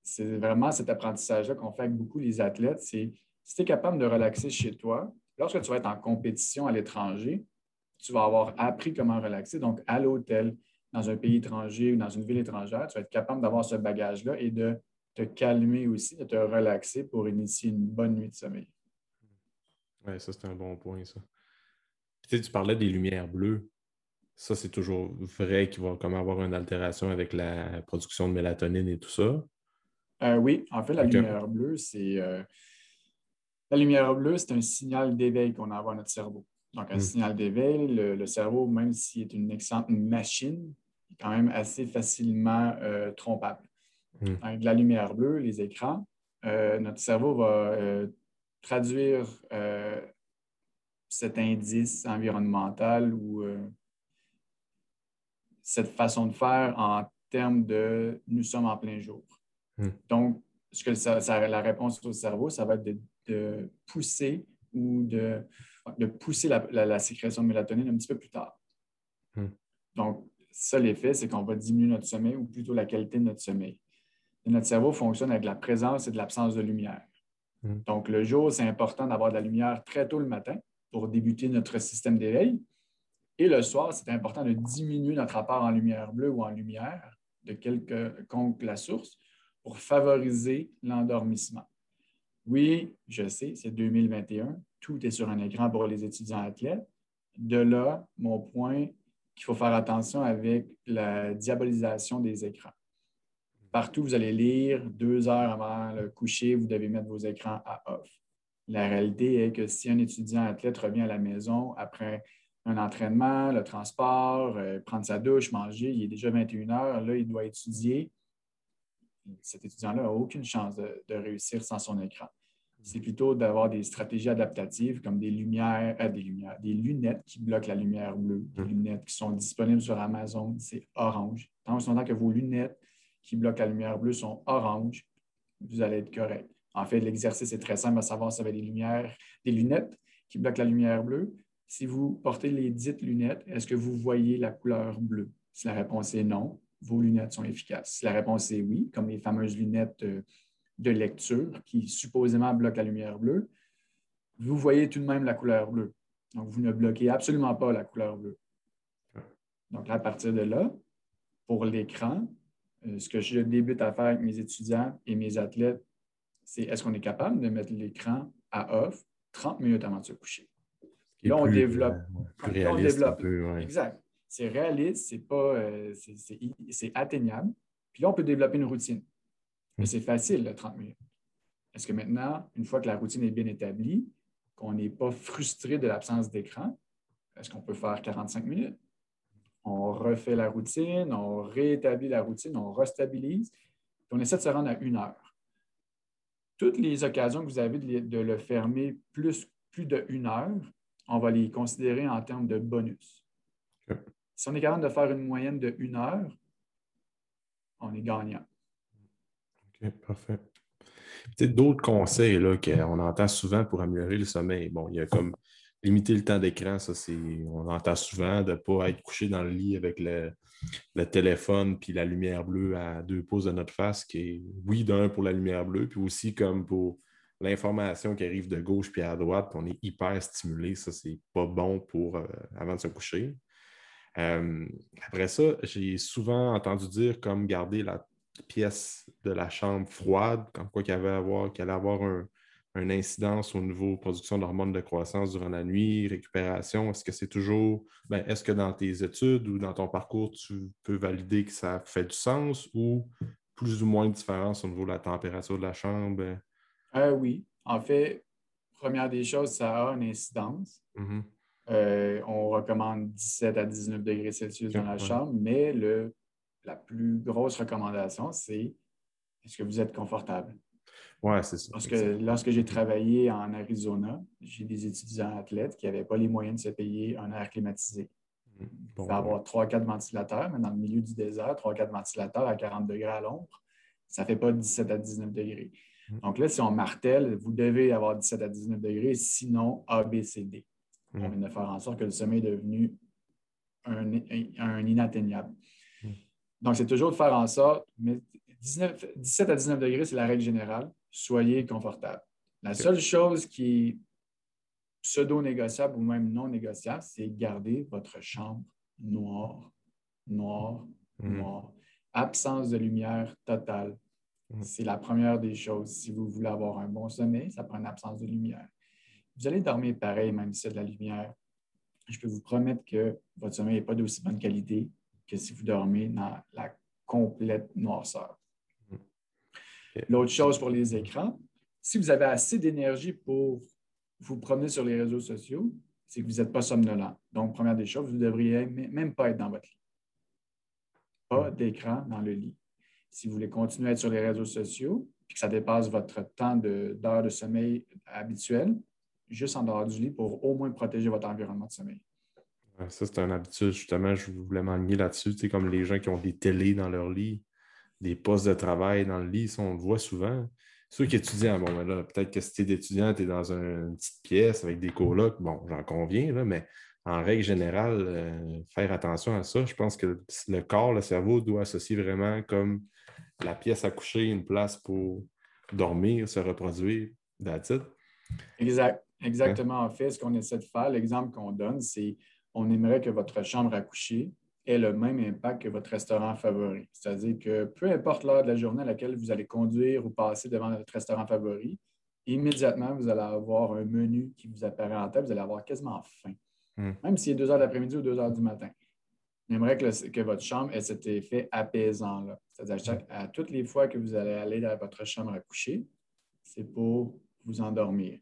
C'est vraiment cet apprentissage-là qu'on fait avec beaucoup les athlètes. C'est si tu es capable de relaxer chez toi, lorsque tu vas être en compétition à l'étranger, tu vas avoir appris comment relaxer, donc à l'hôtel, dans un pays étranger ou dans une ville étrangère, tu vas être capable d'avoir ce bagage-là et de te calmer aussi, de te relaxer pour initier une bonne nuit de sommeil. Oui, ça, c'est un bon point, ça. Tu, tu parlais des lumières bleues. Ça, c'est toujours vrai qu'il va comme avoir une altération avec la production de mélatonine et tout ça? Euh, oui, en fait, la lumière bleue, c'est. Euh, la lumière bleue, c'est un signal d'éveil qu'on envoie à notre cerveau. Donc, un hmm. signal d'éveil, le, cerveau, même s'il est une excellente machine, est quand même assez facilement euh, trompable. Hmm. Avec la lumière bleue, les écrans, euh, notre cerveau va euh, traduire cet indice environnemental ou cette façon de faire en termes de nous sommes en plein jour. Hmm. Donc, ce que ça, la réponse au cerveau, ça va être de pousser ou de de pousser la, sécrétion de mélatonine un petit peu plus tard. Hmm. Donc, ça, l'effet, c'est qu'on va diminuer notre sommeil ou plutôt la qualité de notre sommeil. notre cerveau fonctionne avec la présence et de l'absence de lumière. Hmm. Donc, le jour, c'est important d'avoir de la lumière très tôt le matin pour débuter notre système d'éveil. Et le soir, c'est important de diminuer notre apport en lumière bleue ou en lumière de quelconque la source pour favoriser l'endormissement. Oui, je sais, c'est 2021. Tout est sur un écran pour les étudiants athlètes. De là, mon point qu'il faut faire attention avec la diabolisation des écrans. Partout, vous allez lire deux heures avant le coucher, vous devez mettre vos écrans à off. La réalité est que si un étudiant athlète revient à la maison après un entraînement, le transport, euh, prendre sa douche, manger, il est déjà 21 heures, là, il doit étudier. Cet étudiant-là n'a aucune chance de réussir sans son écran c'est plutôt d'avoir des stratégies adaptatives comme des lumières, euh, des lumières, des lunettes qui bloquent la lumière bleue, des hum. lunettes qui sont disponibles sur Amazon, c'est orange. Tant que vos lunettes qui bloquent la lumière bleue sont orange, vous allez être correct. En fait, l'exercice est très simple à savoir si vous avez des lumières, des lunettes qui bloquent la lumière bleue. Si vous portez les dites lunettes, est-ce que vous voyez la couleur bleue? Si la réponse est non, vos lunettes sont efficaces. Si la réponse est oui, comme les fameuses lunettes euh, de lecture qui supposément bloquent la lumière bleue, vous voyez tout de même la couleur bleue. Donc, vous ne bloquez absolument pas la couleur bleue. Donc, à partir de là, pour l'écran, euh, ce que je débute à faire avec mes étudiants et mes athlètes, c'est est-ce qu'on est capable de mettre l'écran à off 30 minutes avant de se coucher? Là, on développe. plus réaliste Un peu, Exact. C'est réaliste, c'est pas, euh, c'est atteignable. Puis là, on peut développer une routine. Mais c'est facile, le 30 minutes. Est-ce que maintenant, une fois que la routine est bien établie, qu'on n'est pas frustré de l'absence d'écran, est-ce qu'on peut faire 45 minutes? On refait la routine, on réétablit la routine, on restabilise, puis on essaie de se rendre à une heure. Toutes les occasions que vous avez de le fermer plus, plus de une heure, on va les considérer en termes de bonus. Si on est capable de faire une moyenne de une heure, on est gagnant. Parfait. Peut-être d'autres conseils qu'on entend souvent pour améliorer le sommeil. Bon, il y a comme limiter le temps d'écran, ça c'est. On entend souvent de ne pas être couché dans le lit avec le, téléphone puis la lumière bleue à deux pouces de notre face, qui est oui d'un pour la lumière bleue, puis aussi comme pour l'information qui arrive de gauche puis à droite, puis on est hyper stimulé. Ça, c'est pas bon pour euh, avant de se coucher. Euh, après ça, j'ai souvent entendu dire comme garder la pièce de la chambre froide, comme quoi qu'il allait avoir, allait avoir un, une incidence au niveau production d'hormones de croissance durant la nuit, récupération? Est-ce que c'est toujours, ben, est-ce que dans tes études ou dans ton parcours, tu peux valider que ça fait du sens ou plus ou moins de différence au niveau de la température de la chambre? Euh, oui. En fait, première des choses, ça a une incidence. Mm-hmm. Euh, on recommande 17 à 19 degrés Celsius dans la chambre, mais le, la plus grosse recommandation, c'est est-ce que vous êtes confortable? Oui, c'est ça. Parce que lorsque j'ai travaillé en Arizona, j'ai des étudiants athlètes qui n'avaient pas les moyens de se payer un air climatisé. Mmh. Bon, Il avoir 3-4 ventilateurs, mais dans le milieu du désert, 3-4 ventilateurs à 40 degrés à l'ombre, ça ne fait pas 17 à 19 degrés. Mmh. Donc là, si on martèle, vous devez avoir 17 à 19 degrés, sinon ABCD. Mmh. On vient de faire en sorte que le sommeil est devenu un, un inatteignable. Donc, c'est toujours de faire en sorte, mais 17 à 19 degrés, c'est la règle générale soyez confortable. La seule chose qui est pseudo-négociable ou même non négociable, c'est garder votre chambre noire, noire, hmm. noire. Absence de lumière totale. Hmm. C'est la première des choses. Si vous voulez avoir un bon sommeil, ça prend une absence de lumière. Vous allez dormir pareil, même si c'est de la lumière. Je peux vous promettre que votre sommeil n'est pas d'aussi bonne qualité que si vous dormez dans la complète noirceur. L'autre chose pour les écrans, si vous avez assez d'énergie pour vous promener sur les réseaux sociaux, c'est que vous n'êtes pas somnolent. Donc, première des choses, vous ne devriez même pas être dans votre lit. Pas d'écran dans le lit. Si vous voulez continuer à être sur les réseaux sociaux et que ça dépasse votre temps d'heure de, sommeil habituel, juste en dehors du lit pour au moins protéger votre environnement de sommeil. Ça, c'est une habitude, justement, je voulais m'enligner là-dessus. C'est comme les gens qui ont des télés dans leur lit des postes de travail dans le lit, on le voit souvent. Ceux qui étudient, bon, ben là, peut-être que si tu es étudiant, tu es dans une petite pièce avec des colocs, bon, j'en conviens, là, mais en règle générale, euh, faire attention à ça. Je pense que le corps, le cerveau doit associer vraiment comme la pièce à coucher, une place pour dormir, se reproduire, d'attitude. Exact. Exactement. En fait, ce qu'on essaie de faire, l'exemple qu'on donne, c'est on aimerait que votre chambre à coucher ait le même impact que votre restaurant favori. C'est-à-dire que peu importe l'heure de la journée à laquelle vous allez conduire ou passer devant votre restaurant favori, immédiatement, vous allez avoir un menu qui vous apparaît en tête, vous allez avoir quasiment faim. Hmm. Même s'il est 2 heures d'après-midi ou 2 heures du matin. J'aimerais que, que, votre chambre ait cet effet apaisant-là. C'est-à-dire à toutes les fois que vous allez aller dans votre chambre à coucher, c'est pour vous endormir.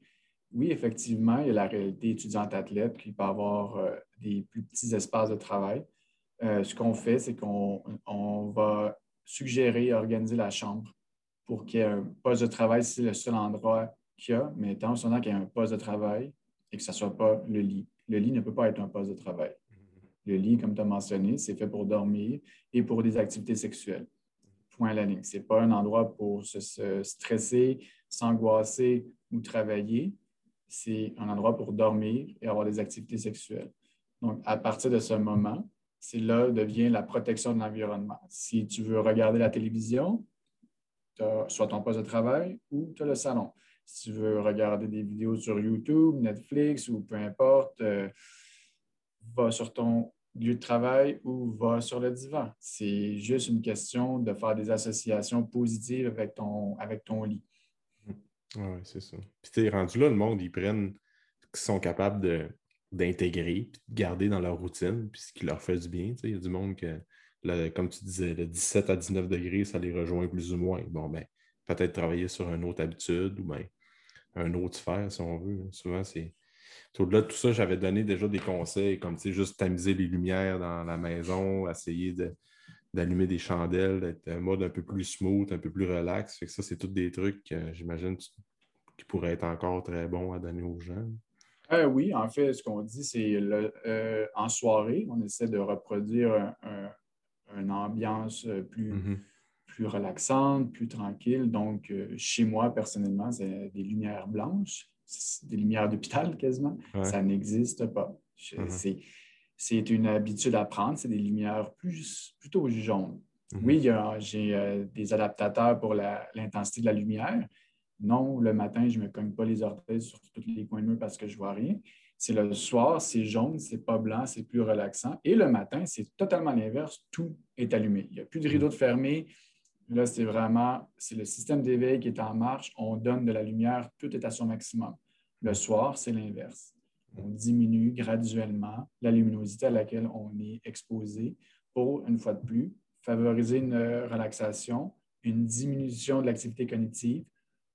Oui, effectivement, il y a la réalité étudiante-athlète qui peut avoir euh, des plus petits espaces de travail. Euh, ce qu'on fait, c'est qu'on va suggérer et organiser la chambre pour qu'il y ait un poste de travail, c'est le seul endroit qu'il y a, mais tant qu'il y a un poste de travail et que ce ne soit pas le lit. Le lit ne peut pas être un poste de travail. Le lit, comme tu as mentionné, c'est fait pour dormir et pour des activités sexuelles. point à la ligne. Ce n'est pas un endroit pour se, stresser, s'angoisser ou travailler. C'est un endroit pour dormir et avoir des activités sexuelles. Donc, à partir de ce moment, c'est là devient la protection de l'environnement. Si tu veux regarder la télévision, tu as soit ton poste de travail ou tu as le salon. Si tu veux regarder des vidéos sur YouTube, Netflix ou peu importe, euh, va sur ton lieu de travail ou va sur le divan. C'est juste une question de faire des associations positives avec ton, avec ton lit. Oui, c'est ça. Puis tu es rendu là, le monde, ils prennent ce sont capables d'intégrer, de garder dans leur routine, puis ce qui leur fait du bien. Il y a du monde que, comme tu disais, le 17 à 19 degrés, ça les rejoint plus ou moins. Bon, ben, peut-être travailler sur une autre habitude ou bien un autre sphère, si on veut. Souvent, c'est au-delà de tout ça, j'avais donné déjà des conseils comme juste tamiser les lumières dans la maison, essayer d'allumer des chandelles, d'être un mode un peu plus smooth, un peu plus relax. Fait que ça, c'est tous des trucs, que j'imagine, qui pourraient être encore très bons à donner aux gens. Euh, oui, en fait, ce qu'on dit, c'est euh, en soirée, on essaie de reproduire une ambiance plus, mm-hmm. plus relaxante, plus tranquille. Donc, euh, chez moi, personnellement, c'est des lumières blanches des lumières d'hôpital quasiment. Ça n'existe pas. Uh-huh. C'est une habitude à prendre, c'est des lumières plus, plutôt jaunes. Uh-huh. Oui, j'ai euh, des adaptateurs pour l'intensité de la lumière. Non, le matin, je ne me cogne pas les orteils sur tous les coins de mur parce que je ne vois rien. C'est le soir, c'est jaune, c'est pas blanc, c'est plus relaxant. Et le matin, c'est totalement l'inverse, tout est allumé. Il n'y a plus de rideau de fermé, Là, c'est vraiment, c'est le système d'éveil qui est en marche. On donne de la lumière, tout est à son maximum. Le soir, c'est l'inverse. On diminue graduellement la luminosité à laquelle on est exposé pour, une fois de plus, favoriser une relaxation, une diminution de l'activité cognitive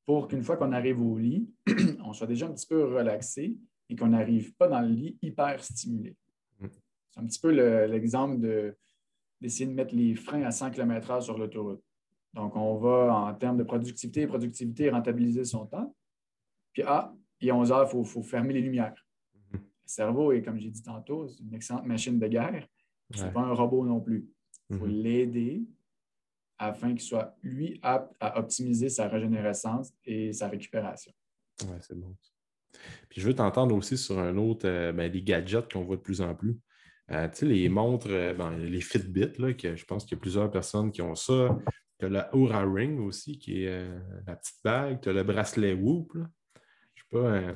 pour qu'une fois qu'on arrive au lit, on soit déjà un petit peu relaxé et qu'on n'arrive pas dans le lit hyper stimulé. Mm. C'est un petit peu l'exemple d'essayer de mettre les freins à 100 km/h sur l'autoroute. Donc, on va en termes de productivité, productivité, rentabiliser son temps. Puis, ah, il est 11 heures, il faut, fermer les lumières. Mhm. Le cerveau est, comme j'ai dit tantôt, c'est une excellente machine de guerre. Ce n'est pas un robot non plus. Il faut mhm. l'aider afin qu'il soit, lui, apte à optimiser sa régénérescence et sa récupération. Oui, c'est bon. Puis je veux t'entendre aussi sur un autre, euh, ben, les gadgets qu'on voit de plus en plus. Euh, tu sais, les montres, euh, ben, les Fitbit, là, que je pense qu'il y a plusieurs personnes qui ont ça. Tu as la Aura Ring aussi, qui est la petite bague. Tu as le bracelet Whoop. Je sais pas.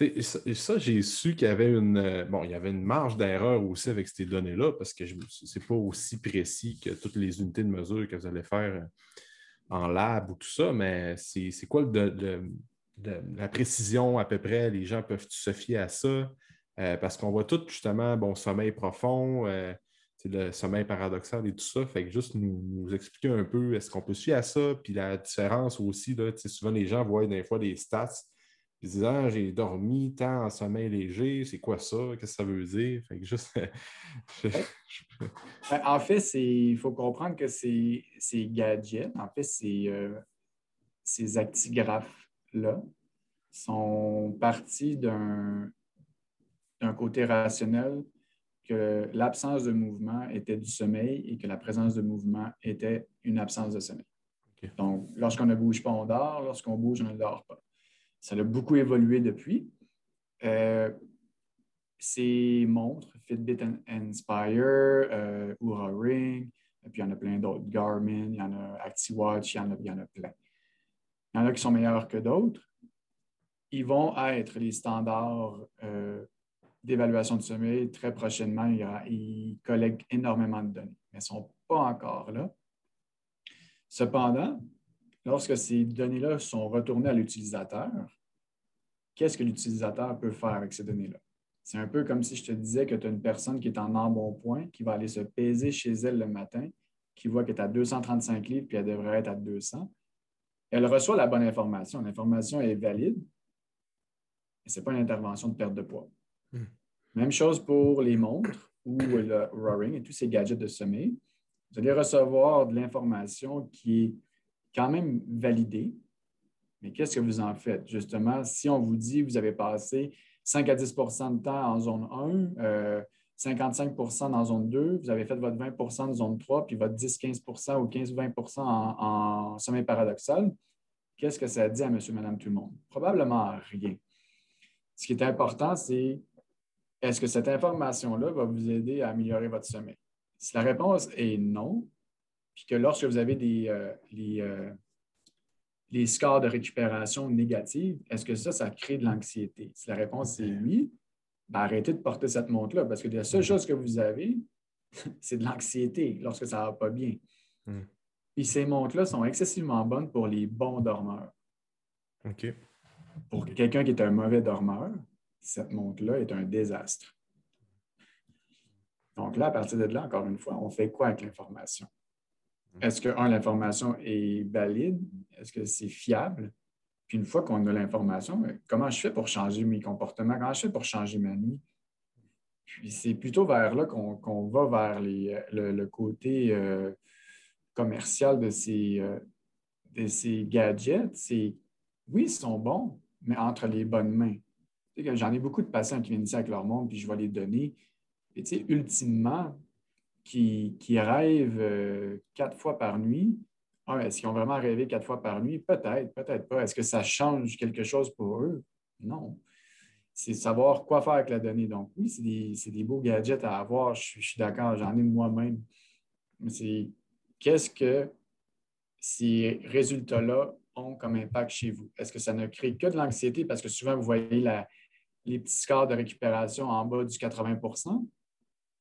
Euh, ça, j'ai su qu'il y avait une. Euh, bon, il y avait une marge d'erreur aussi avec ces données-là, parce que ce n'est pas aussi précis que toutes les unités de mesure que vous allez faire en lab ou tout ça, mais c'est quoi la précision à peu près? Les gens peuvent se fier à ça? parce qu'on voit tout justement, bon, sommeil profond, le sommeil paradoxal et tout ça. Fait que juste nous, expliquer un peu, est-ce qu'on peut suivre à ça? Puis la différence aussi, là, souvent les gens voient des fois des stats, ils disent Ah, j'ai dormi tant en sommeil léger, c'est quoi ça? Qu'est-ce que ça veut dire? Fait que juste. En fait, il faut comprendre que ces, ces gadgets, en fait, ces, euh, ces actigraphes-là sont partis d'un côté rationnel que l'absence de mouvement était du sommeil et que la présence de mouvement était une absence de sommeil. Donc, lorsqu'on ne bouge pas, on dort. Lorsqu'on bouge, on ne dort pas. Ça a beaucoup évolué depuis. Euh, ces montres, Fitbit Inspire, euh, Oura Ring, et puis il y en a plein d'autres, Garmin, il y en a ActiWatch, il y en a, il y en a plein. Il y en a qui sont meilleurs que d'autres. Ils vont être les standards euh, d'évaluation de sommeil, très prochainement, ils, collectent énormément de données, mais ne sont pas encore là. Cependant, lorsque ces données-là sont retournées à l'utilisateur, qu'est-ce que l'utilisateur peut faire avec ces données-là? C'est un peu comme si je te disais que tu as une personne qui est en embonpoint, qui va aller se peser chez elle le matin, qui voit qu'elle est à 235 livres, puis elle devrait être à 200. Elle reçoit la bonne information. L'information est valide, mais ce n'est pas une intervention de perte de poids. Hmm. Même chose pour les montres ou le roaring et tous ces gadgets de sommeil. Vous allez recevoir de l'information qui est quand même validée. Mais qu'est-ce que vous en faites? Justement, si on vous dit que vous avez passé 5 à 10% de temps en zone 1, 55% dans zone 2, vous avez fait votre 20% de zone 3, puis votre 10-15% ou 15-20% en, sommeil paradoxal, qu'est-ce que ça dit à monsieur, madame, tout le monde? Probablement rien. Ce qui est important, c'est est-ce que cette information-là va vous aider à améliorer votre sommeil? Si la réponse est non, puis que lorsque vous avez des, euh, euh, les, scores de récupération négatifs, est-ce que ça, ça crée de l'anxiété? Si la réponse est oui, ben, arrêtez de porter cette montre-là parce que la seule chose que vous avez, c'est de l'anxiété lorsque ça ne va pas bien. Hmm. Puis ces montres-là sont excessivement bonnes pour les bons dormeurs. OK. Pour quelqu'un qui est un mauvais dormeur, cette montre-là est un désastre. Donc là, à partir de là, encore une fois, on fait quoi avec l'information? Hmm. Est-ce que, un, l'information est valide? Est-ce que c'est fiable? Puis une fois qu'on a l'information, comment je fais pour changer mes comportements? Comment je fais pour changer ma nuit? Puis c'est plutôt vers là qu'on va vers le, côté euh, commercial de ces, euh, de ces gadgets. C'est oui, ils sont bons, mais entre les bonnes mains. J'en ai beaucoup de patients qui viennent ici avec leur monde, puis je vais les donner. Et ultimement, qui, rêvent euh, quatre fois par nuit, ah, est-ce qu'ils ont vraiment rêvé quatre fois par nuit? Peut-être, peut-être pas. Est-ce que ça change quelque chose pour eux? Non. C'est savoir quoi faire avec la donnée. Donc, oui, c'est des, beaux gadgets à avoir. Je, suis d'accord, j'en ai moi-même. Mais c'est qu'est-ce que ces résultats-là ont comme impact chez vous? Est-ce que ça ne crée que de l'anxiété? Parce que souvent, vous voyez les petits scores de récupération en bas du 80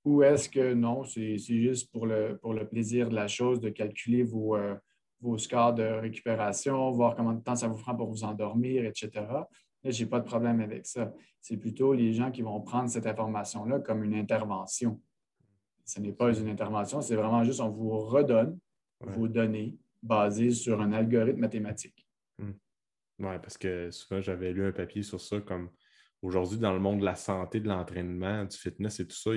ou est-ce que non, c'est juste pour le, pour le plaisir de la chose de calculer vos, euh, vos scores de récupération, voir combien de temps ça vous prend pour vous endormir, etc. Là, je n'ai pas de problème avec ça. C'est plutôt les gens qui vont prendre cette information-là comme une intervention. Ce n'est pas une intervention, c'est vraiment juste on vous redonne vos données basées sur un algorithme mathématique. Hmm. Oui, parce que souvent, j'avais lu un papier sur ça, comme aujourd'hui, dans le monde de la santé, de l'entraînement, du fitness et tout ça,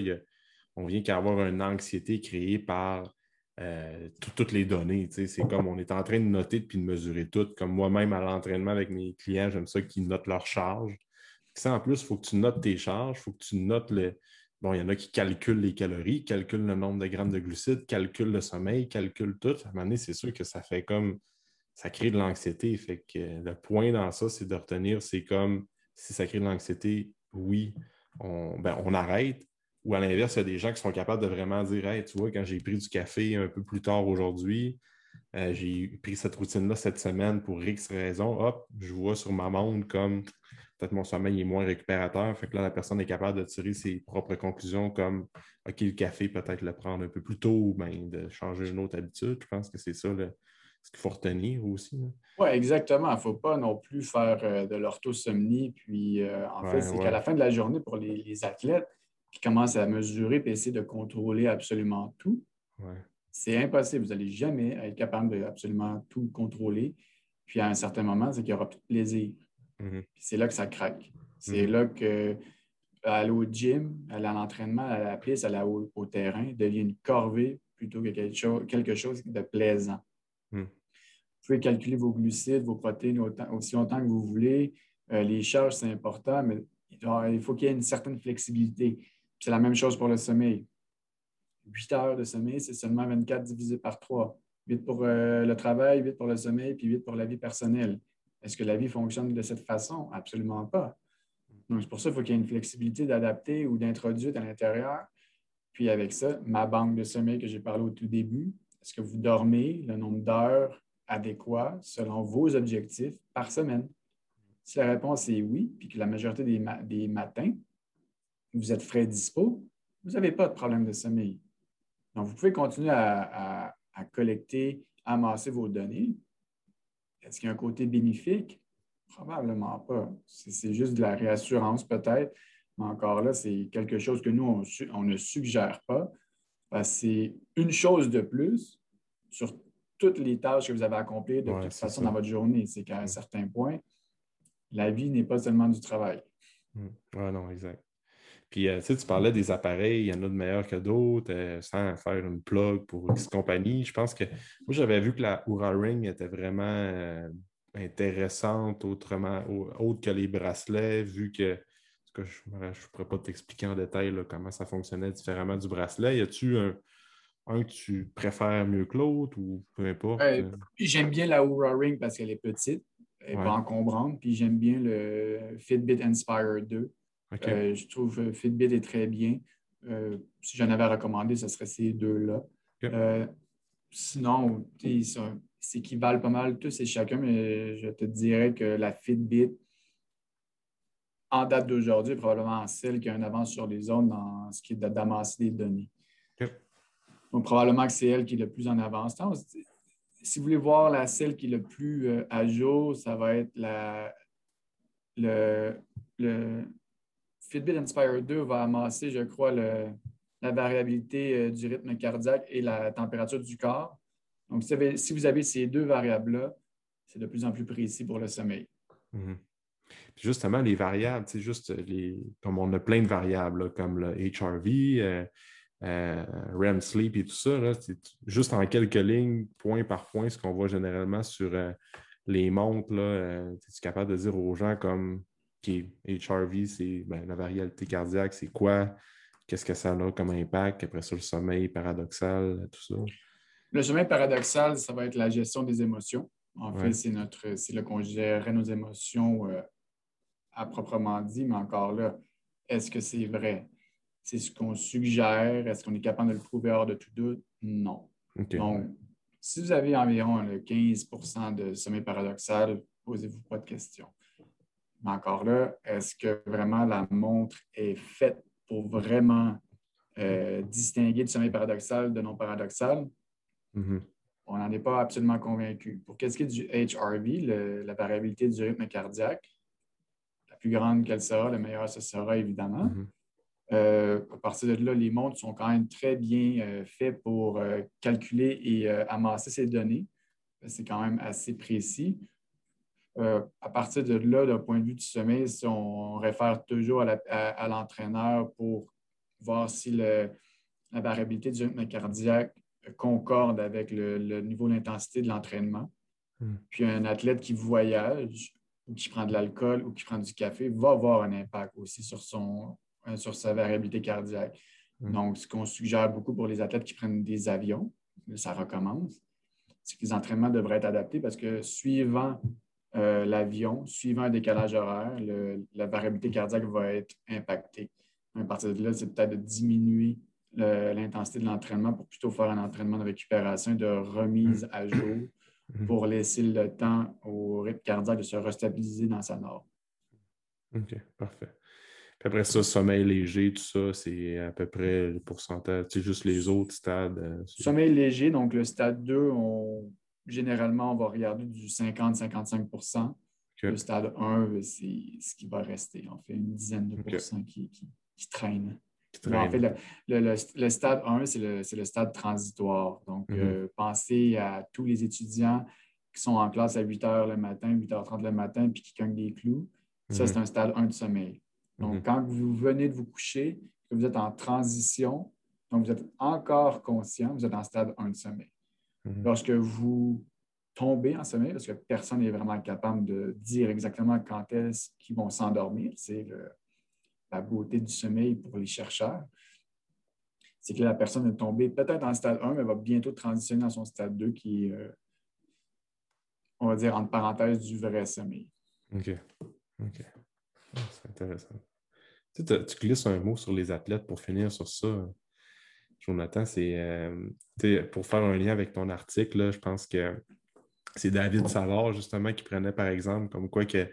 on vient qu'à avoir une anxiété créée par euh, toutes les données. C'est comme on est en train de noter puis de mesurer tout. Comme moi-même à l'entraînement avec mes clients, j'aime ça qu'ils notent leurs charges. Ça, en plus, il faut que tu notes tes charges, il faut que tu notes le. Bon, il y en a qui calculent les calories, calculent le nombre de grammes de glucides, calculent le sommeil, calculent tout. À un moment donné, c'est sûr que ça fait comme. Ça crée de l'anxiété. Fait que le point dans ça, c'est de retenir, c'est comme si ça crée de l'anxiété, oui, on, ben, on arrête, ou à l'inverse, il y a des gens qui sont capables de vraiment dire Hey, tu vois, quand j'ai pris du café un peu plus tard aujourd'hui, euh, j'ai pris cette routine-là cette semaine pour X raisons, hop, je vois sur ma montre comme peut-être mon sommeil est moins récupérateur. Fait que là, la personne est capable de tirer ses propres conclusions comme OK, le café, peut-être le prendre un peu plus tôt ou bien de changer une autre habitude. Je pense que c'est ça ce qu'il faut retenir aussi. Oui, exactement. Il ne faut pas non plus faire euh, de l'orthosomnie. Puis, euh, en fait, c'est qu'à la fin de la journée, pour les athlètes, qui commence à mesurer et essayer de contrôler absolument tout, c'est impossible. Vous n'allez jamais être capable de absolument tout contrôler. Puis à un certain moment, c'est qu'il n'y aura plus de plaisir. Mm-hmm. C'est là que ça craque. C'est mm-hmm. là que aller au gym, aller à l'entraînement, à la piste, aller au, au, terrain devient une corvée plutôt que quelque chose, quelque chose de plaisant. Mm. Vous pouvez calculer vos glucides, vos protéines aussi longtemps que vous voulez. Euh, les charges, c'est important, mais il faut qu'il y ait une certaine flexibilité. C'est la même chose pour le sommeil. 8 heures de sommeil, c'est seulement 24 divisé par 3. 8 pour euh, le travail, 8 pour le sommeil, puis 8 pour la vie personnelle. Est-ce que la vie fonctionne de cette façon? Absolument pas. Donc, c'est pour ça qu'il faut qu'il y ait une flexibilité d'adapter ou d'introduire à l'intérieur. Puis avec ça, ma banque de sommeil que j'ai parlé au tout début, est-ce que vous dormez le nombre d'heures adéquat selon vos objectifs par semaine? Si la réponse est oui, puis que la majorité des matins, vous êtes frais dispo, vous n'avez pas de problème de sommeil. Donc, vous pouvez continuer à, collecter, amasser vos données. Est-ce qu'il y a un côté bénéfique? Probablement pas. C'est juste de la réassurance peut-être, mais encore là, c'est quelque chose que nous, on, ne suggère pas. C'est une chose de plus sur toutes les tâches que vous avez accomplies de toute façon dans votre journée. C'est qu'à un certain point, la vie n'est pas seulement du travail. Oui, non, exact. Puis, euh, tu parlais des appareils, il y en a de meilleurs que d'autres, euh, sans faire une plug pour X compagnie. Je pense que moi, j'avais vu que la Oura Ring était vraiment euh, intéressante, autrement, autre que les bracelets, vu que je ne pourrais pas t'expliquer en détail comment ça fonctionnait différemment du bracelet. Y a-tu un, un, que tu préfères mieux que l'autre ou peu importe? J'aime bien la Oura Ring parce qu'elle est petite, elle n'est pas encombrante. Puis j'aime bien le Fitbit Inspire 2. Euh, je trouve que Fitbit est très bien. Euh, si j'en avais recommandé, ce serait ces deux-là. sinon, c'est qui valent pas mal tous et chacun, mais je te dirais que la Fitbit, en date d'aujourd'hui, est probablement celle qui a une avance sur les autres dans ce qui est d'amasser des données. Donc, probablement que c'est elle qui est le plus en avance. Si vous voulez voir la celle qui est le plus euh, à jour, ça va être la, le, Fitbit Inspire 2 va amasser, je crois, la variabilité euh, du rythme cardiaque et la température du corps. Donc, si vous avez ces deux variables-là, c'est de plus en plus précis pour le sommeil. Mhm. Justement, les variables, c'est juste les, comme on a plein de variables, comme le HRV, euh, euh, REM sleep et tout ça, c'est juste en quelques lignes, point par point, ce qu'on voit généralement sur les montres. Es capable de dire aux gens comme OK, HRV, c'est ben, la variabilité cardiaque, c'est quoi? Qu'est-ce que ça a comme impact? Après ça, le sommeil paradoxal, tout ça. Le sommeil paradoxal, ça va être la gestion des émotions. En fait, c'est notre c'est là qu'on gérerait nos émotions euh, à proprement dit, mais encore là, est-ce que c'est vrai? C'est ce qu'on suggère? Est-ce qu'on est capable de le prouver hors de tout doute? Non. Donc, si vous avez environ 15% de sommeil paradoxal, posez-vous pas de questions. Mais encore là, est-ce que vraiment la montre est faite pour vraiment euh, distinguer le sommeil paradoxal de non paradoxal? Mm-hmm. On n'en est pas absolument convaincu. Pour qu'est-ce qui est du HRV, la variabilité du rythme cardiaque, la plus grande qu'elle sera, le meilleur ce sera évidemment. Mm-hmm. Euh, à partir de là, les montres sont quand même très bien euh, faits pour euh, calculer et amasser ces données. C'est quand même assez précis. À partir de là, d'un point de vue du sommeil, si on réfère toujours à l'entraîneur pour voir si la variabilité du rythme cardiaque concorde avec le, niveau d'intensité de l'entraînement. Hmm. Puis un athlète qui voyage ou qui prend de l'alcool ou qui prend du café va avoir un impact aussi sur, son, euh, sur sa variabilité cardiaque. Hmm. Donc, ce qu'on suggère beaucoup pour les athlètes qui prennent des avions, ça recommence, c'est que les entraînements devraient être adaptés parce que suivant euh, l'avion, suivant un décalage horaire, la variabilité cardiaque va être impactée. À partir de là, c'est peut-être de diminuer l'intensité de l'entraînement pour plutôt faire un entraînement de récupération, de remise à jour mm-hmm. pour laisser le temps au rythme cardiaque de se restabiliser dans sa norme. OK, parfait. Puis après ça, sommeil léger, tout ça, c'est à peu près le pourcentage, c'est juste les autres stades. Euh, sommeil léger, donc le stade 2, on, généralement, on va regarder du 50-55% Le stade 1, c'est ce qui va rester. On fait une dizaine de pourcents qui, qui, qui traînent en fait, le, stade 1, c'est le, stade transitoire. Donc, mm-hmm. euh, pensez à tous les étudiants qui sont en classe à 8 h le matin, 8h30 le matin, puis qui cognent des clous. Ça, c'est mm-hmm. un stade 1 de sommeil. Donc, mm-hmm. quand vous venez de vous coucher, que vous êtes en transition, donc vous êtes encore conscient, vous êtes en stade 1 de sommeil. Lorsque vous tombez en sommeil, parce que personne n'est vraiment capable de dire exactement quand est-ce qu'ils vont s'endormir, c'est le, la beauté du sommeil pour les chercheurs, c'est que la personne est tombée peut-être en stade 1, mais va bientôt transitionner dans son stade 2 qui est, euh, on va dire, entre parenthèses, du vrai sommeil. OK. OK. Ah, c'est intéressant. Tu, tu, glisses un mot sur les athlètes pour finir sur ça. Jonathan, c'est euh, pour faire un lien avec ton article, je pense que c'est David Savard, justement, qui prenait par exemple comme quoi que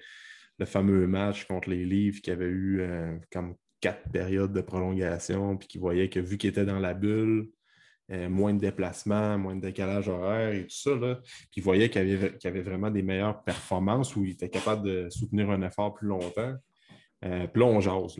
le fameux match contre les Livres qui avait eu euh, comme quatre périodes de prolongation, puis qui voyait que vu qu'il était dans la bulle, euh, moins de déplacements, moins de décalage horaire et tout ça, là, puis voyait qu'il avait, avait, vraiment des meilleures performances où il était capable de soutenir un effort plus longtemps. Euh, puis là, on jase.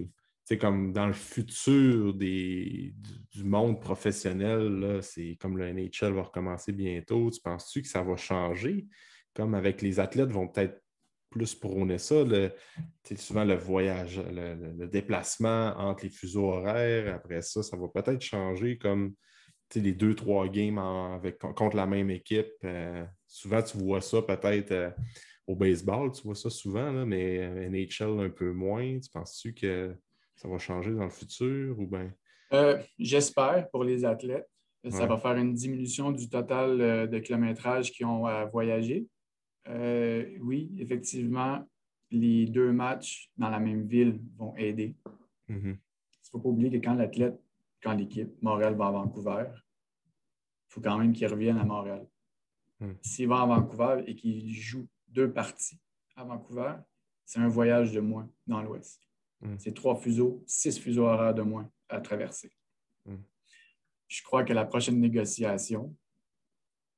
C'est comme dans le futur des, du, monde professionnel, c'est comme le NHL va recommencer bientôt. Tu penses-tu que ça va changer? Comme avec les athlètes vont peut-être plus prôner ça. Souvent, le voyage, le, déplacement entre les fuseaux horaires, après ça, ça va peut-être changer comme les deux, trois games avec, contre la même équipe. Euh, souvent, tu vois ça peut-être euh, au baseball, tu vois ça souvent, mais NHL un peu moins. Tu penses-tu que ça va changer dans le futur ou bien? Euh, j'espère pour les athlètes. Ça va faire une diminution du total euh, de kilométrage qu'ils ont à voyager. Euh, oui, effectivement, les deux matchs dans la même ville vont aider. Mm-hmm. Il ne faut pas oublier que quand l'athlète, quand l'équipe, Montréal va à Vancouver, il faut quand même qu'il revienne à Montréal. Mm. S'il va à Vancouver et qu'il joue deux parties à Vancouver, c'est un voyage de moins dans l'Ouest. Mm. C'est trois fuseaux, six fuseaux horaires de moins à traverser. Mm. Je crois que la prochaine négociation,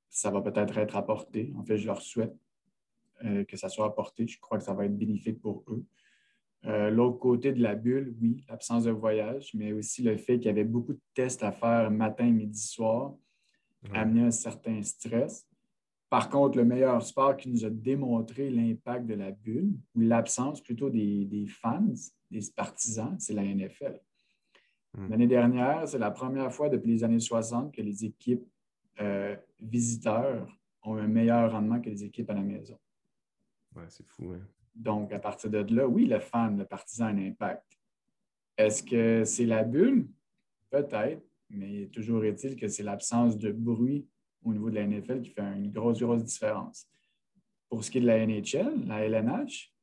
ça va peut-être être apporté. En fait, je leur souhaite euh, que ça soit apporté. Je crois que ça va être bénéfique pour eux. Euh, l'autre côté de la bulle, oui, l'absence de voyage, mais aussi le fait qu'il y avait beaucoup de tests à faire matin, midi, soir, amenait un certain stress. Par contre, le meilleur sport qui nous a démontré l'impact de la bulle, ou l'absence plutôt des, fans, des partisans, c'est la NFL. Hmm. L'année dernière, c'est la première fois depuis les années 60 que les équipes euh, visiteurs ont un meilleur rendement que les équipes à la maison. Ouais, c'est fou. Hein? Donc, à partir de là, oui, le fan, le partisan a un impact. Est-ce que c'est la bulle? Peut-être, mais toujours est-il que c'est l'absence de bruit au niveau de la NFL qui fait une grosse, grosse différence. Pour ce qui est de la NHL, la LNH,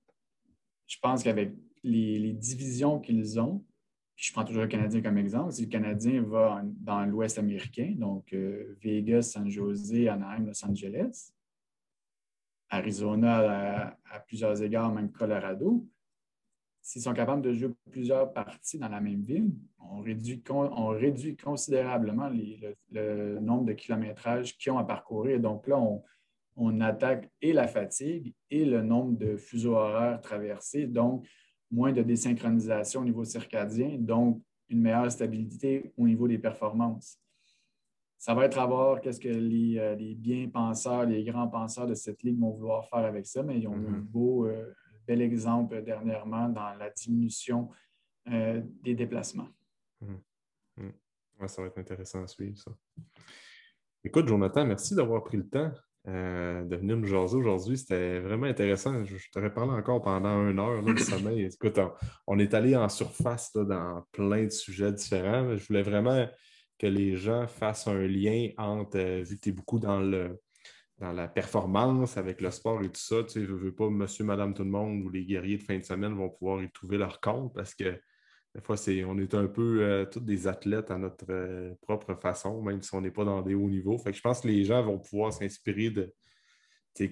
je pense qu'avec les, divisions qu'ils ont, je prends toujours le Canadien comme exemple, si le Canadien va dans l'Ouest américain, donc euh, Vegas, San Jose, Anaheim, Los Angeles, Arizona à, plusieurs égards, même Colorado, s'ils sont capables de jouer plusieurs parties dans la même ville, on réduit, on réduit considérablement le, nombre de kilométrages qu'ils ont à parcourir. Donc là, on, attaque et la fatigue et le nombre de fuseaux horaires traversés, donc moins de désynchronisation au niveau circadien, donc une meilleure stabilité au niveau des performances. Ça va être à voir qu'est-ce que les, euh, bien penseurs, les grands penseurs de cette ligue vont vouloir faire avec ça, mais ils ont un mm-hmm. beau, euh, bel exemple dernièrement dans la diminution euh, des déplacements. Hum. Hum. ça va être intéressant à suivre, ça. Écoute, Jonathan, merci d'avoir pris le temps euh, de venir jaser aujourd'hui. C'était vraiment intéressant. Je, t'aurais parlé encore pendant une heure là, sommeil. Écoute, on, est allé en surface dans plein de sujets différents. Je voulais vraiment que les gens fassent un lien entre, euh, vu que tu es beaucoup dans le, dans la performance, avec le sport et tout ça. Tu sais, je ne veux pas monsieur, madame, tout le monde ou les guerriers de fin de semaine vont pouvoir y trouver leur compte parce que des fois, on est un peu euh, tous des athlètes à notre euh, propre façon, même si on n'est pas dans des hauts niveaux. Fait que je pense que les gens vont pouvoir s'inspirer de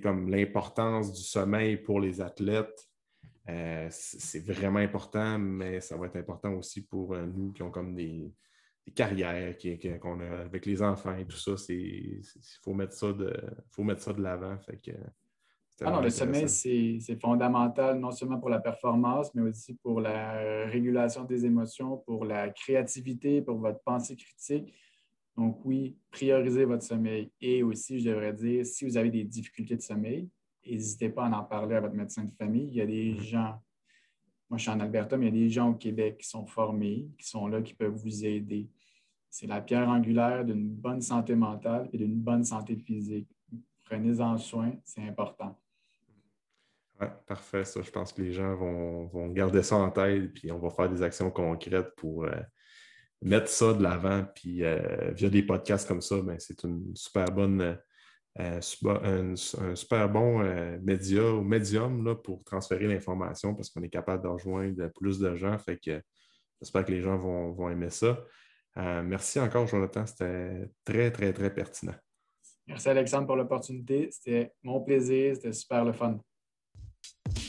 comme l'importance du sommeil pour les athlètes. Euh, c'est vraiment important, mais ça va être important aussi pour nous qui ont comme des, carrières qu'on a avec les enfants et tout ça, il faut mettre ça de faut mettre ça de l'avant. Ah non, le sommeil, c'est fondamental non seulement pour la performance, mais aussi pour la régulation des émotions, pour la créativité, pour votre pensée critique. Donc oui, priorisez votre sommeil. Et aussi, je devrais dire, si vous avez des difficultés de sommeil, n'hésitez pas à en parler à votre médecin de famille. Il y a des mm-hmm. gens, moi je suis en Alberta, mais il y a des gens au Québec qui sont formés, qui sont là, qui peuvent vous aider. C'est la pierre angulaire d'une bonne santé mentale et d'une bonne santé physique. Prenez-en soin, c'est important. Parfait. Ça, je pense que les gens vont, garder ça en tête, puis on va faire des actions concrètes pour euh, mettre ça de l'avant. Puis euh, via des podcasts comme ça, ben, c'est une super bonne, euh, un, super bon média ou médium pour transférer l'information parce qu'on est capable de rejoindre plus de gens. Fait que j'espère que les gens vont aimer ça. Merci encore, Jonathan. C'était très, très, très pertinent. Merci, Alexandre, pour l'opportunité. C'était mon plaisir. C'était super le fun.